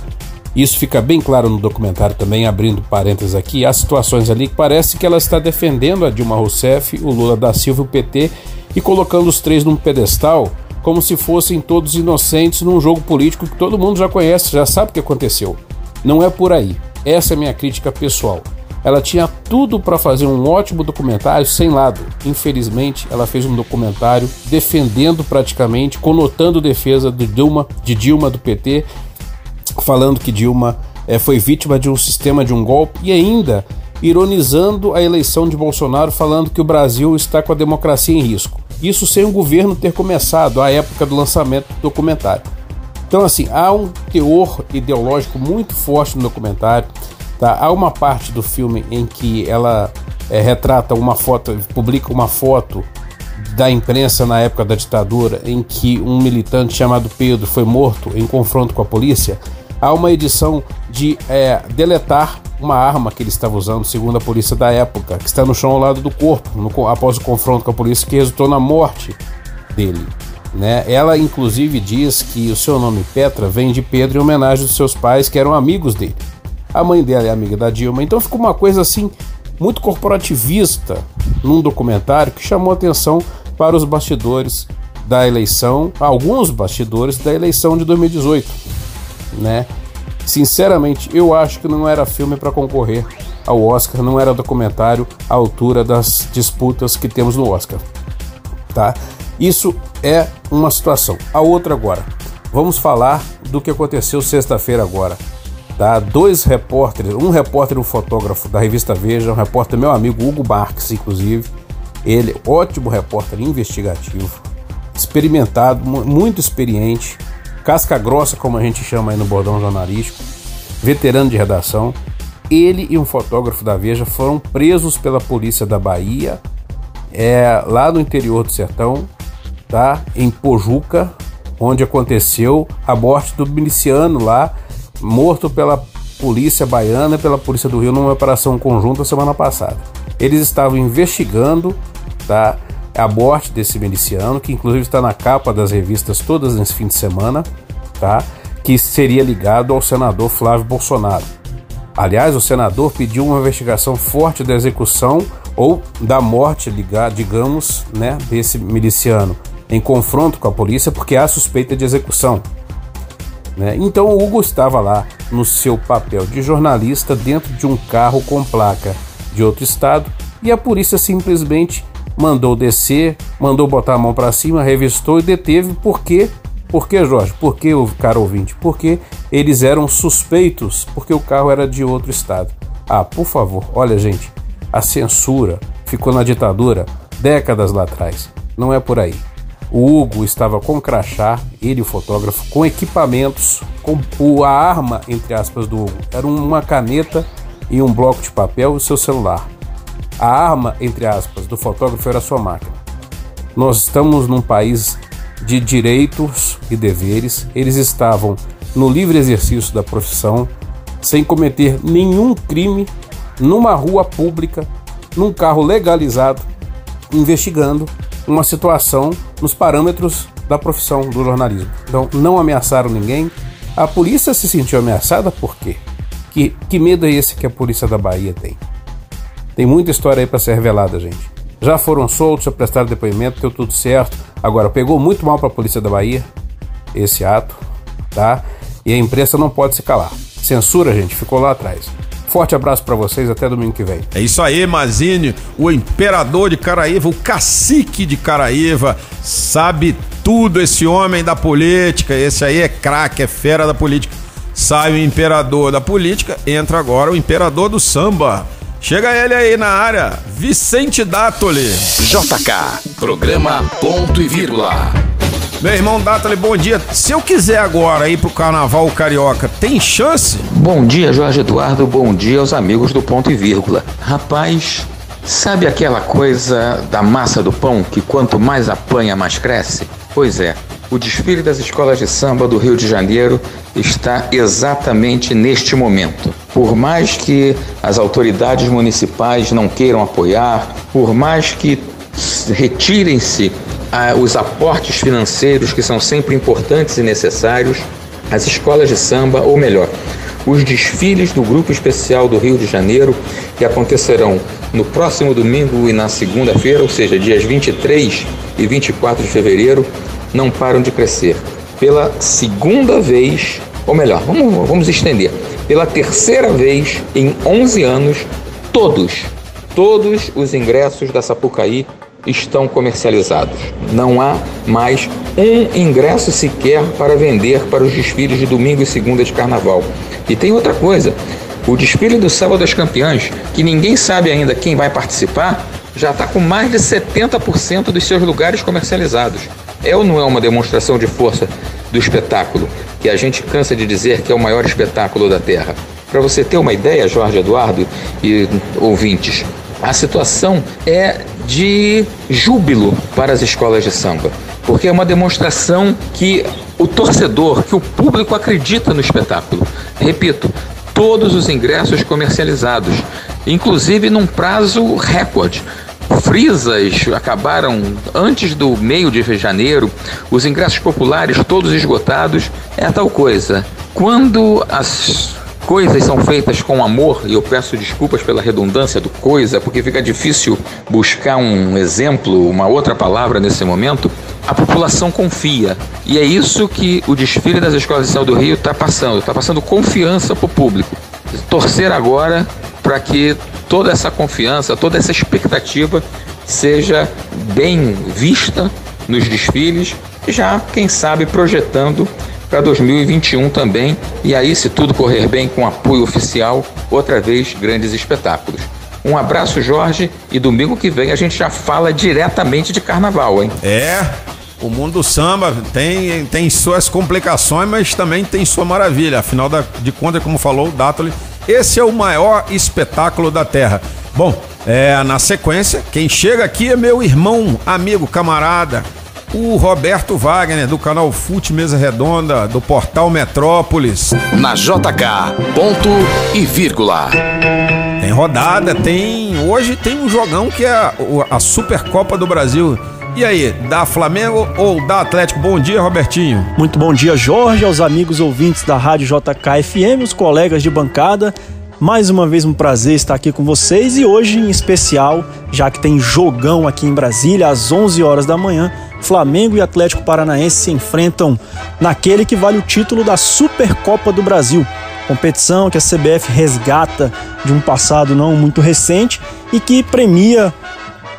isso fica bem claro no documentário também, abrindo parênteses aqui, há situações ali que parece que ela está defendendo a Dilma Rousseff, o Lula da Silva e o PT e colocando os três num pedestal como se fossem todos inocentes num jogo político que todo mundo já conhece, já sabe o que aconteceu. Não é por aí. Essa é a minha crítica pessoal. Ela tinha tudo para fazer um ótimo documentário sem lado. Infelizmente, ela fez um documentário defendendo praticamente, conotando defesa de Dilma, de Dilma do PT, falando que Dilma é, foi vítima de um sistema de um golpe e ainda ironizando a eleição de Bolsonaro, falando que o Brasil está com a democracia em risco. Isso sem o governo ter começado à época do lançamento do documentário. Então, assim, há um teor ideológico muito forte no documentário. Tá? Há uma parte do filme em que ela é, retrata uma foto, publica uma foto da imprensa na época da ditadura, em que um militante chamado Pedro foi morto em confronto com a polícia. Há uma edição de é, deletar uma arma que ele estava usando, segundo a polícia da época, que está no chão ao lado do corpo, no, após o confronto com a polícia, que resultou na morte dele. Né? Ela, inclusive, diz que o seu nome Petra vem de Pedro em homenagem aos seus pais, que eram amigos dele. A mãe dela é amiga da Dilma. Então ficou uma coisa assim muito corporativista num documentário que chamou atenção para os bastidores da eleição, alguns bastidores da eleição de 2018, né? Sinceramente, eu acho que não era filme para concorrer ao Oscar, não era documentário à altura das disputas que temos no Oscar, tá? Isso é uma situação. A outra agora. Vamos falar do que aconteceu sexta-feira agora tá? Dois repórteres, um repórter e um fotógrafo da revista Veja, um repórter meu amigo Hugo Marques, inclusive. Ele, ótimo repórter investigativo, experimentado, muito experiente, casca grossa, como a gente chama aí no bordão jornalístico, veterano de redação. Ele e um fotógrafo da Veja foram presos pela polícia da Bahia, é, lá no interior do sertão, tá? Em Pojuca, onde aconteceu a morte do miliciano lá morto pela polícia baiana e pela polícia do Rio numa operação conjunta semana passada. Eles estavam investigando tá, a morte desse miliciano, que inclusive está na capa das revistas todas nesse fim de semana, tá, que seria ligado ao senador Flávio Bolsonaro. Aliás, o senador pediu uma investigação forte da execução ou da morte, digamos, né, desse miliciano. em confronto com a polícia porque há suspeita de execução. Né? Então o Hugo estava lá no seu papel de jornalista dentro de um carro com placa de outro estado e a polícia simplesmente mandou descer, mandou botar a mão para cima, revistou e deteve porque por que, Jorge? Por que cara ouvinte? Porque eles eram suspeitos, porque o carro era de outro estado. Ah, por favor, olha, gente, a censura ficou na ditadura décadas lá atrás. Não é por aí. O Hugo estava com crachá, ele o fotógrafo, com equipamentos, com a arma, entre aspas, do Hugo. Era uma caneta e um bloco de papel e seu celular. A arma, entre aspas, do fotógrafo era sua máquina. Nós estamos num país de direitos e deveres, eles estavam no livre exercício da profissão, sem cometer nenhum crime, numa rua pública, num carro legalizado, investigando uma situação nos parâmetros da profissão do jornalismo. Então, não ameaçaram ninguém. A polícia se sentiu ameaçada por quê? Que, que medo é esse que a polícia da Bahia tem? Tem muita história aí para ser revelada, gente. Já foram soltos, já prestaram depoimento, deu tudo certo. Agora, pegou muito mal para a polícia da Bahia esse ato, tá? E a imprensa não pode se calar. Censura, gente, ficou lá atrás. Forte abraço para vocês, até domingo que vem. É isso aí, Mazine, o imperador de Caraíva, o cacique de Caraíva, sabe tudo esse homem da política, esse aí é craque, é fera da política. Sai o imperador da política, entra agora o imperador do samba. Chega ele aí na área, Vicente Dátoli. JK, programa ponto e vírgula. Meu irmão Dátoli, bom dia. Se eu quiser agora ir pro Carnaval Carioca, tem chance? Bom dia, Jorge Eduardo. Bom dia aos amigos do ponto e vírgula. Rapaz, sabe aquela coisa da massa do pão que quanto mais apanha, mais cresce? Pois é, o desfile das escolas de samba do Rio de Janeiro está exatamente neste momento. Por mais que as autoridades municipais não queiram apoiar, por mais que retirem-se os aportes financeiros que são sempre importantes e necessários, as escolas de samba, ou melhor, os desfiles do Grupo Especial do Rio de Janeiro, que acontecerão no próximo domingo e na segunda-feira, ou seja, dias 23 e 24 de fevereiro, não param de crescer. Pela segunda vez, ou melhor, vamos, vamos estender, pela terceira vez em 11 anos, todos, todos os ingressos da Sapucaí estão comercializados. Não há mais um ingresso sequer para vender para os desfiles de domingo e segunda de carnaval. E tem outra coisa: o desfile do Sábado das Campeãs, que ninguém sabe ainda quem vai participar, já está com mais de 70% dos seus lugares comercializados. É ou não é uma demonstração de força do espetáculo, que a gente cansa de dizer que é o maior espetáculo da Terra? Para você ter uma ideia, Jorge Eduardo e ouvintes, a situação é de júbilo para as escolas de samba, porque é uma demonstração que o torcedor, que o público acredita no espetáculo. Repito, todos os ingressos comercializados, inclusive num prazo recorde frisas acabaram antes do meio de janeiro, os ingressos populares todos esgotados. É tal coisa. Quando as coisas são feitas com amor, e eu peço desculpas pela redundância do coisa, porque fica difícil buscar um exemplo, uma outra palavra nesse momento, a população confia. E é isso que o desfile das escolas de saúde do Rio está passando, está passando confiança para o público. Torcer agora para que toda essa confiança, toda essa expectativa seja bem vista nos desfiles, já, quem sabe, projetando para 2021 também. E aí, se tudo correr bem com apoio oficial, outra vez grandes espetáculos. Um abraço, Jorge, e domingo que vem a gente já fala diretamente de carnaval, hein? É, o mundo do samba tem, tem suas complicações, mas também tem sua maravilha. Afinal de contas, como falou o Dátoli, esse é o maior espetáculo da Terra. Bom, é, na sequência, quem chega aqui é meu irmão, amigo, camarada, o Roberto Wagner, do canal Fute Mesa Redonda, do portal Metrópolis. Na JK, ponto e vírgula. Tem rodada, tem. Hoje tem um jogão que é a, a Supercopa do Brasil. E aí, dá Flamengo ou dá Atlético? Bom dia, Robertinho. Muito bom dia, Jorge, aos amigos ouvintes da Rádio JKFM, os colegas de bancada. Mais uma vez um prazer estar aqui com vocês e hoje em especial, já que tem jogão aqui em Brasília às 11 horas da manhã, Flamengo e Atlético Paranaense se enfrentam naquele que vale o título da Supercopa do Brasil. Competição que a CBF resgata de um passado não muito recente e que premia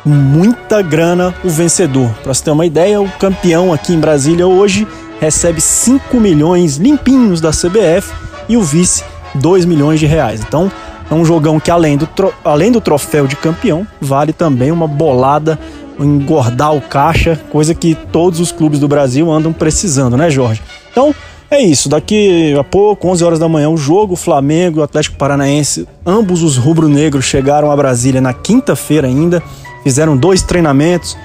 muita grana o vencedor. Para você ter uma ideia, o campeão aqui em Brasília hoje recebe 5 milhões limpinhos da CBF e o vice 2 milhões de reais. Então, é um jogão que além do, além do troféu de campeão, vale também uma bolada engordar o caixa, coisa que todos os clubes do Brasil andam precisando, né, Jorge? Então, é isso. Daqui a pouco, 11 horas da manhã, o jogo, Flamengo Atlético Paranaense, ambos os rubro-negros chegaram a Brasília na quinta-feira ainda, fizeram dois treinamentos,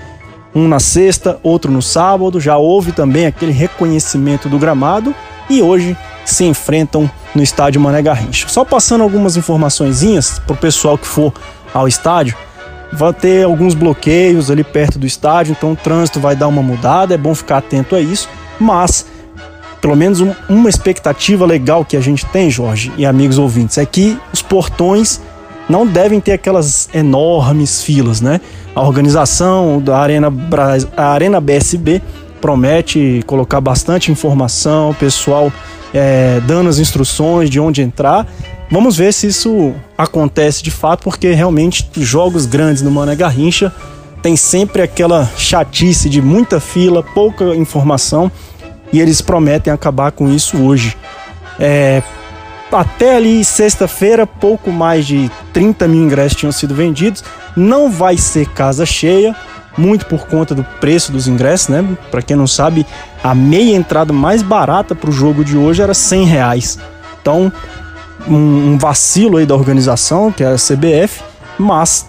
um na sexta, outro no sábado. Já houve também aquele reconhecimento do gramado e hoje se enfrentam no estádio Mané Garrincha. Só passando algumas informações para o pessoal que for ao estádio vai ter alguns bloqueios ali perto do estádio, então o trânsito vai dar uma mudada, é bom ficar atento a isso, mas pelo menos um, uma expectativa legal que a gente tem, Jorge e amigos ouvintes, é que os portões não devem ter aquelas enormes filas, né? A organização da Arena, a Arena BSB promete colocar bastante informação, pessoal é, dando as instruções de onde entrar Vamos ver se isso acontece de fato, porque realmente jogos grandes no Mané Garrincha tem sempre aquela chatice de muita fila, pouca informação e eles prometem acabar com isso hoje. É, até ali sexta-feira, pouco mais de 30 mil ingressos tinham sido vendidos. Não vai ser casa cheia, muito por conta do preço dos ingressos, né? Para quem não sabe, a meia entrada mais barata para o jogo de hoje era 100 reais. Então um, um vacilo aí da organização, que é a CBF, mas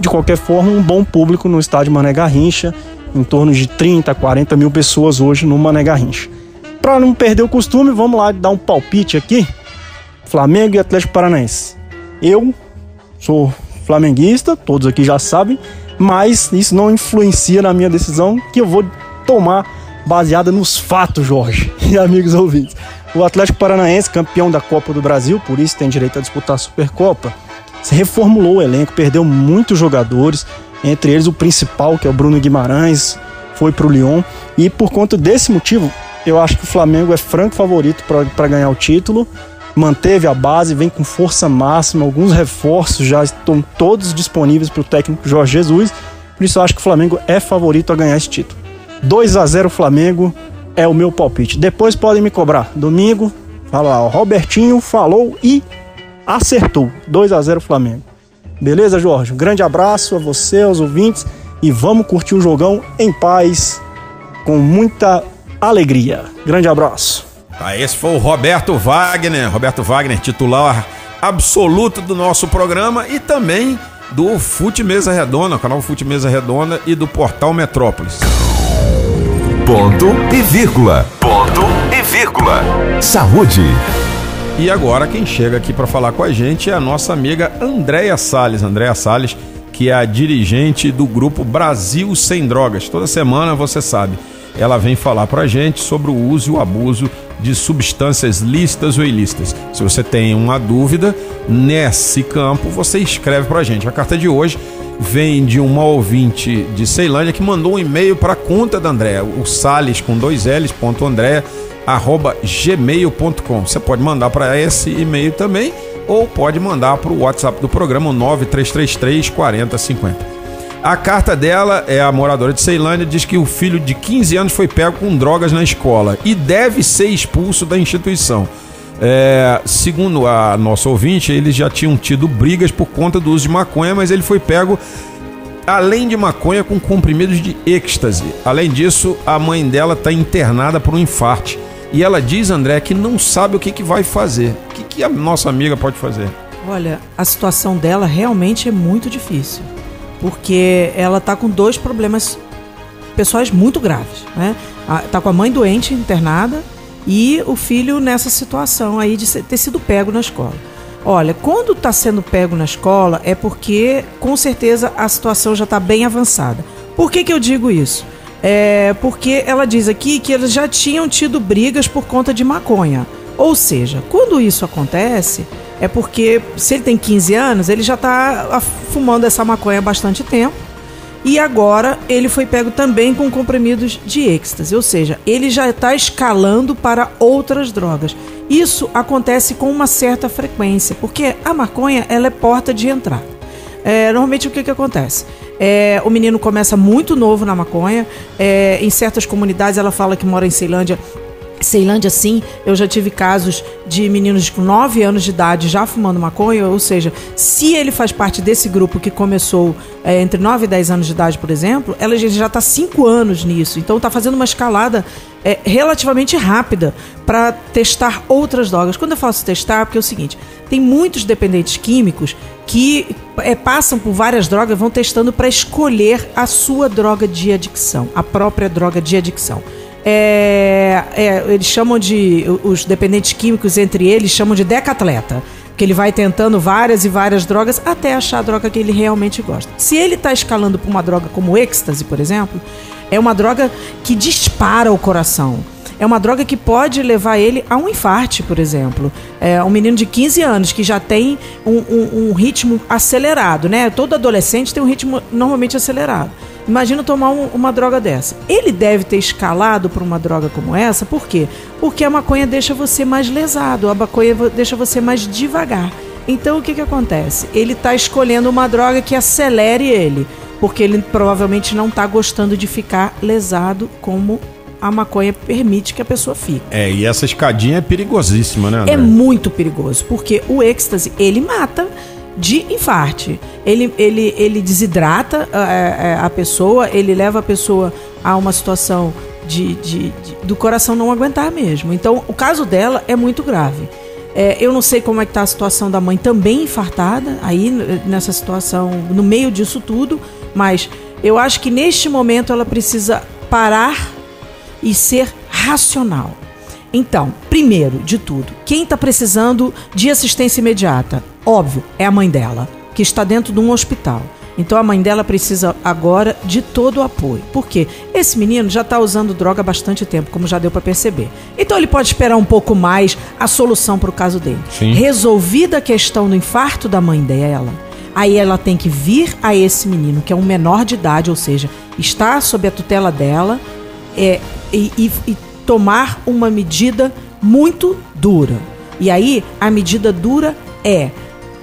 de qualquer forma, um bom público no estádio Mané Garrincha, em torno de 30, 40 mil pessoas hoje no Mané Garrincha. Para não perder o costume, vamos lá dar um palpite aqui: Flamengo e Atlético Paranaense. Eu sou flamenguista, todos aqui já sabem, mas isso não influencia na minha decisão que eu vou tomar baseada nos fatos, Jorge e amigos ouvintes. O Atlético Paranaense, campeão da Copa do Brasil, por isso tem direito a disputar a Supercopa, se reformulou o elenco, perdeu muitos jogadores, entre eles o principal, que é o Bruno Guimarães, foi para o Lyon. E por conta desse motivo, eu acho que o Flamengo é franco favorito para ganhar o título. Manteve a base, vem com força máxima, alguns reforços já estão todos disponíveis para o técnico Jorge Jesus. Por isso eu acho que o Flamengo é favorito a ganhar esse título. 2 a 0 Flamengo, é o meu palpite. Depois podem me cobrar. Domingo, fala lá, o Robertinho falou e acertou. 2 a 0 Flamengo. Beleza, Jorge? Um grande abraço a você, aos ouvintes e vamos curtir o jogão em paz, com muita alegria. Grande abraço. Tá, esse foi o Roberto Wagner, Roberto Wagner, titular absoluto do nosso programa e também do Fute Mesa Redonda, canal Fute Mesa Redonda e do Portal Metrópolis. Ponto e vírgula. Ponto e vírgula. Saúde. E agora quem chega aqui para falar com a gente é a nossa amiga Andréia Sales. Andréia Sales, que é a dirigente do grupo Brasil Sem Drogas. Toda semana, você sabe, ela vem falar para a gente sobre o uso e o abuso de substâncias lícitas ou ilícitas. Se você tem uma dúvida nesse campo, você escreve para a gente. A carta de hoje vem de uma ouvinte de Ceilândia que mandou um e-mail para a conta da Andréa, o sales com dois L's, ponto arroba gmail.com. Você pode mandar para esse e-mail também ou pode mandar para o WhatsApp do programa 9333 4050. A carta dela é a moradora de Ceilândia, diz que o filho de 15 anos foi pego com drogas na escola e deve ser expulso da instituição. É, segundo a nossa ouvinte, eles já tinham tido brigas por conta do uso de maconha, mas ele foi pego além de maconha com comprimidos de êxtase. Além disso, a mãe dela está internada por um infarte. E ela diz, André, que não sabe o que, que vai fazer. O que, que a nossa amiga pode fazer? Olha, a situação dela realmente é muito difícil. Porque ela está com dois problemas pessoais muito graves. Né? Está com a mãe doente, internada, e o filho nessa situação aí de ter sido pego na escola. Olha, quando está sendo pego na escola é porque com certeza a situação já está bem avançada. Por que, que eu digo isso? É porque ela diz aqui que eles já tinham tido brigas por conta de maconha. Ou seja, quando isso acontece, é porque se ele tem 15 anos, ele já está fumando essa maconha há bastante tempo E agora ele foi pego também com comprimidos de êxtase, ou seja, ele já está escalando para outras drogas. Isso acontece com uma certa frequência, porque a maconha ela é porta de entrada. É, normalmente o que, que acontece? É, o menino começa muito novo na maconha. É, em certas comunidades, ela fala que mora em Ceilândia, Ceilândia, sim, eu já tive casos de meninos com 9 anos de idade já fumando maconha, ou seja, se ele faz parte desse grupo que começou é, entre 9 e 10 anos de idade, por exemplo, ela já está 5 anos nisso. Então está fazendo uma escalada é, relativamente rápida para testar outras drogas. Quando eu faço testar, porque é o seguinte: tem muitos dependentes químicos que é, passam por várias drogas, vão testando para escolher a sua droga de adicção, a própria droga de adicção. É, é, eles chamam de. Os dependentes químicos entre eles chamam de decatleta. Que ele vai tentando várias e várias drogas até achar a droga que ele realmente gosta. Se ele está escalando para uma droga como êxtase, por exemplo, é uma droga que dispara o coração. É uma droga que pode levar ele a um infarte, por exemplo. É um menino de 15 anos que já tem um, um, um ritmo acelerado, né? Todo adolescente tem um ritmo normalmente acelerado. Imagina tomar um, uma droga dessa. Ele deve ter escalado para uma droga como essa, por quê? Porque a maconha deixa você mais lesado, a maconha deixa você mais devagar. Então o que, que acontece? Ele está escolhendo uma droga que acelere ele, porque ele provavelmente não está gostando de ficar lesado como a maconha permite que a pessoa fique. É, e essa escadinha é perigosíssima, né? André? É muito perigoso, porque o êxtase, ele mata de infarte. Ele, ele, ele desidrata a, a, é, é, a pessoa, ele leva a pessoa a uma situação de, de, de, do coração não aguentar mesmo. Então, o caso dela é muito grave. É, eu não sei como é que está a situação da mãe também infartada, aí nessa situação, no meio disso tudo, mas eu acho que neste momento ela precisa parar e ser racional. Então, primeiro de tudo, quem está precisando de assistência imediata? Óbvio, é a mãe dela, que está dentro de um hospital. Então a mãe dela precisa agora de todo o apoio. Por quê? Esse menino já está usando droga há bastante tempo, como já deu para perceber. Então ele pode esperar um pouco mais a solução para o caso dele. Sim. Resolvida a questão do infarto da mãe dela, aí ela tem que vir a esse menino, que é um menor de idade, ou seja, está sob a tutela dela, é, e, e, e tomar uma medida muito dura. E aí, a medida dura é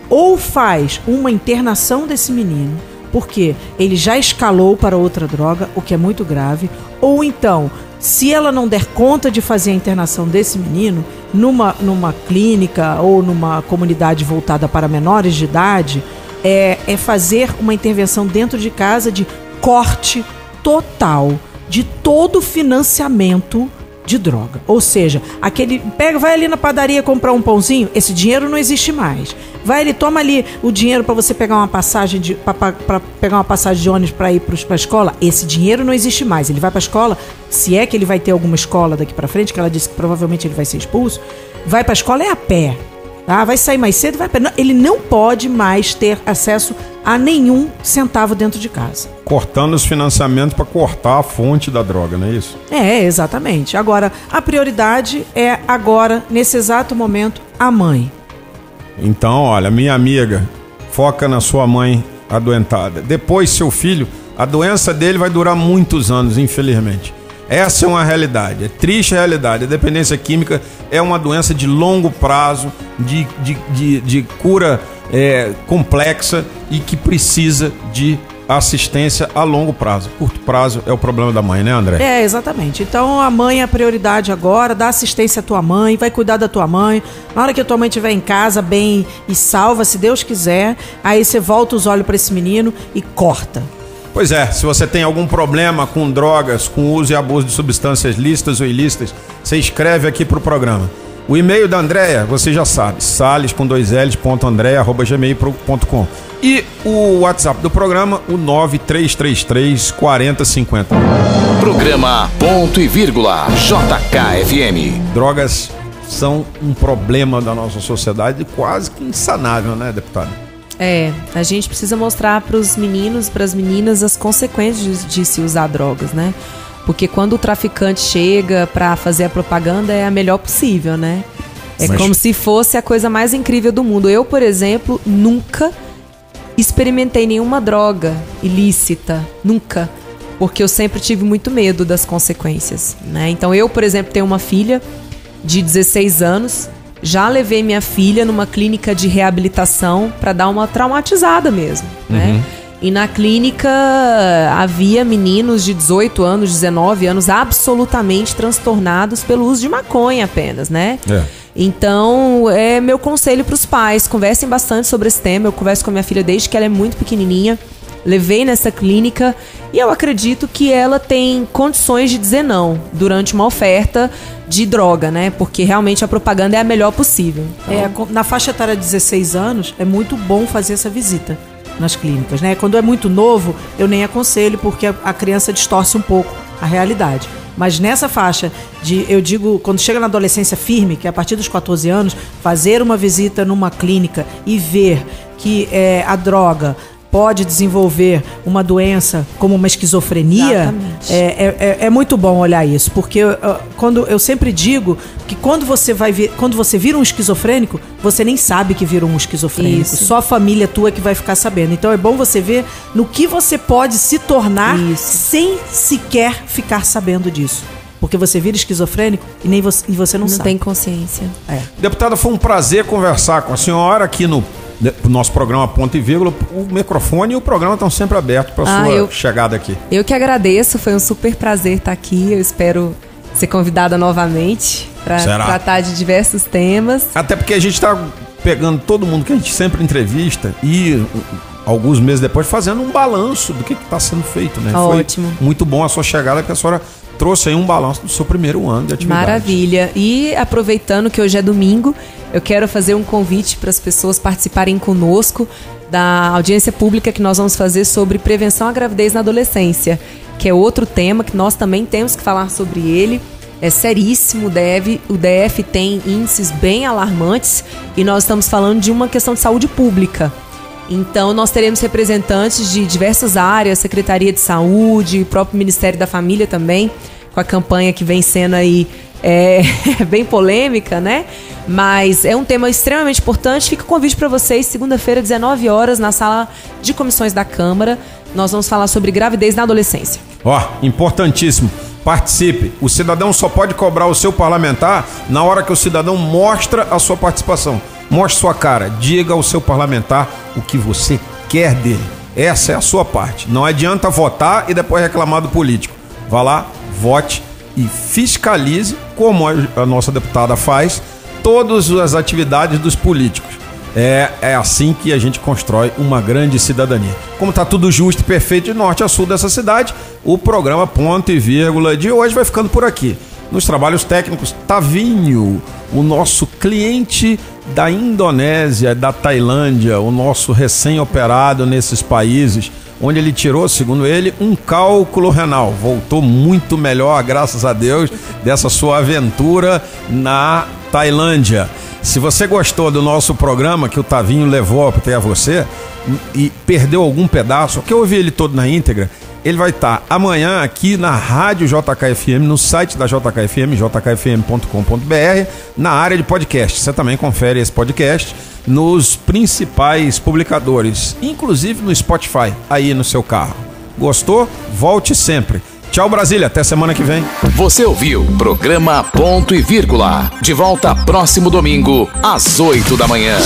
ou faz uma internação desse menino, porque ele já escalou para outra droga, o que é muito grave, ou então, se ela não der conta de fazer a internação desse menino numa, numa clínica ou numa comunidade voltada para menores de idade, é, é fazer uma intervenção dentro de casa de corte total de todo o financiamento de droga. Ou seja, aquele pega, vai ali na padaria comprar um pãozinho, esse dinheiro não existe mais. Vai ali, toma ali o dinheiro para você pegar uma passagem de para pegar uma passagem de ônibus para ir para a escola, esse dinheiro não existe mais. Ele vai para a escola, se é que ele vai ter alguma escola daqui para frente, que ela disse que provavelmente ele vai ser expulso, vai para a escola é a pé. Tá? Vai sair mais cedo, vai Ele não pode mais ter acesso a nenhum centavo dentro de casa. Cortando os financiamentos para cortar a fonte da droga, não é isso? É, exatamente. Agora, a prioridade é agora, nesse exato momento, a mãe. Então, olha, minha amiga, foca na sua mãe adoentada. Depois, seu filho, a doença dele vai durar muitos anos, infelizmente. Essa é uma realidade, é triste a realidade. A dependência química é uma doença de longo prazo, de, de, de, de cura é, complexa e que precisa de assistência a longo prazo. Curto prazo é o problema da mãe, né, André? É, exatamente. Então a mãe é a prioridade agora, dá assistência à tua mãe, vai cuidar da tua mãe. Na hora que a tua mãe estiver em casa, bem e salva, se Deus quiser, aí você volta os olhos para esse menino e corta. Pois é, se você tem algum problema com drogas, com uso e abuso de substâncias lícitas ou ilícitas, você escreve aqui pro programa. O e-mail da Andréia, você já sabe, sales com dois L's, ponto Andréia, arroba gmail.com. E o WhatsApp do programa, o 9333 4050. Programa Ponto e Vírgula, JKFM. Drogas são um problema da nossa sociedade quase que insanável, né, deputado? É, a gente precisa mostrar para os meninos, para as meninas, as consequências de, de, se usar drogas, né? Porque quando o traficante chega para fazer a propaganda é a melhor possível, né? É Mas... como se fosse a coisa mais incrível do mundo. Eu, por exemplo, nunca experimentei nenhuma droga ilícita, nunca, porque eu sempre tive muito medo das consequências, né? Então eu, por exemplo, tenho uma filha de 16 anos, já levei minha filha numa clínica de reabilitação para dar uma traumatizada mesmo, né? E na clínica havia meninos de 18 anos, 19 anos absolutamente transtornados pelo uso de maconha apenas, né? É. Então, é meu conselho para os pais, conversem bastante sobre esse tema. Eu converso com a minha filha desde que ela é muito pequenininha. Levei nessa clínica e eu acredito que ela tem condições de dizer não durante uma oferta de droga, né? Porque realmente a propaganda é a melhor possível. É, co- na faixa etária de 16 anos, é muito bom fazer essa visita nas clínicas, né? Quando é muito novo, eu nem aconselho, porque a, criança distorce um pouco a realidade. Mas nessa faixa de, eu digo, quando chega na adolescência firme, que é a partir dos 14 anos, fazer uma visita numa clínica e ver que é, a droga pode desenvolver uma doença como uma esquizofrenia, Exatamente. é, é, é- é muito bom olhar isso, porque uh, quando eu sempre digo que quando você vai vir, quando você vira um esquizofrênico, você nem sabe que vira um esquizofrênico. Isso. Só a família tua que vai ficar sabendo. Então é bom você ver no que você pode se tornar Isso. sem sequer ficar sabendo disso. Porque você vira esquizofrênico e nem você, e você não, Não sabe. tem consciência. É. Deputada, foi um prazer conversar com a senhora aqui no, no nosso programa Ponto e Vírgula. O microfone e o programa estão sempre abertos para Ah, sua eu- chegada aqui. Eu que agradeço, foi um super prazer estar aqui. Eu espero ser convidada novamente para tratar de diversos temas. Até porque a gente está pegando todo mundo que a gente sempre entrevista e uh, alguns meses depois fazendo um balanço do que está sendo feito, né? Ótimo. Foi muito bom a sua chegada, que a senhora trouxe aí um balanço do seu primeiro ano de atividade. Maravilha. E aproveitando que hoje é domingo, eu quero fazer um convite para as pessoas participarem conosco da audiência pública que nós vamos fazer sobre prevenção à gravidez na adolescência, que é outro tema que nós também temos que falar sobre ele. É seríssimo, o o DF tem índices bem alarmantes e nós estamos falando de uma questão de saúde pública. Então, nós teremos representantes de diversas áreas, Secretaria de Saúde, próprio Ministério da Família também, com a campanha que vem sendo aí é, bem polêmica, né? Mas é um tema extremamente importante. Fica o convite para vocês, segunda-feira, 19 horas, na sala de comissões da Câmara. Nós vamos falar sobre gravidez na adolescência. Ó, importantíssimo. Participe. O cidadão só pode cobrar o seu parlamentar na hora que o cidadão mostra a sua participação. Mostre sua cara. Diga ao seu parlamentar o que você quer dele. Essa é a sua parte. Não adianta votar e depois reclamar do político. Vá lá, vote e fiscalize, como a nossa deputada faz, todas as atividades dos políticos. É, é assim que a gente constrói uma grande cidadania. Como está tudo justo e perfeito de norte a sul dessa cidade, o programa Ponto e Vírgula de hoje vai ficando por aqui. Nos trabalhos técnicos, Tavinho, o nosso cliente da Indonésia, da Tailândia, o nosso recém-operado nesses países, onde ele tirou, segundo ele, um cálculo renal. Voltou muito melhor, graças a Deus, dessa sua aventura na Tailândia. Se você gostou do nosso programa que o Tavinho levou até você e perdeu algum pedaço, que eu ouvi ele todo na íntegra, ele vai estar amanhã aqui na Rádio JKFM, no site da JKFM, jkfm.com.br, na área de podcast. Você também confere esse podcast nos principais publicadores, inclusive no Spotify, aí no seu carro. Gostou? Volte sempre. Tchau, Brasília. Até semana que vem. Você ouviu programa Ponto e Vírgula. De volta próximo domingo, às 8 da manhã.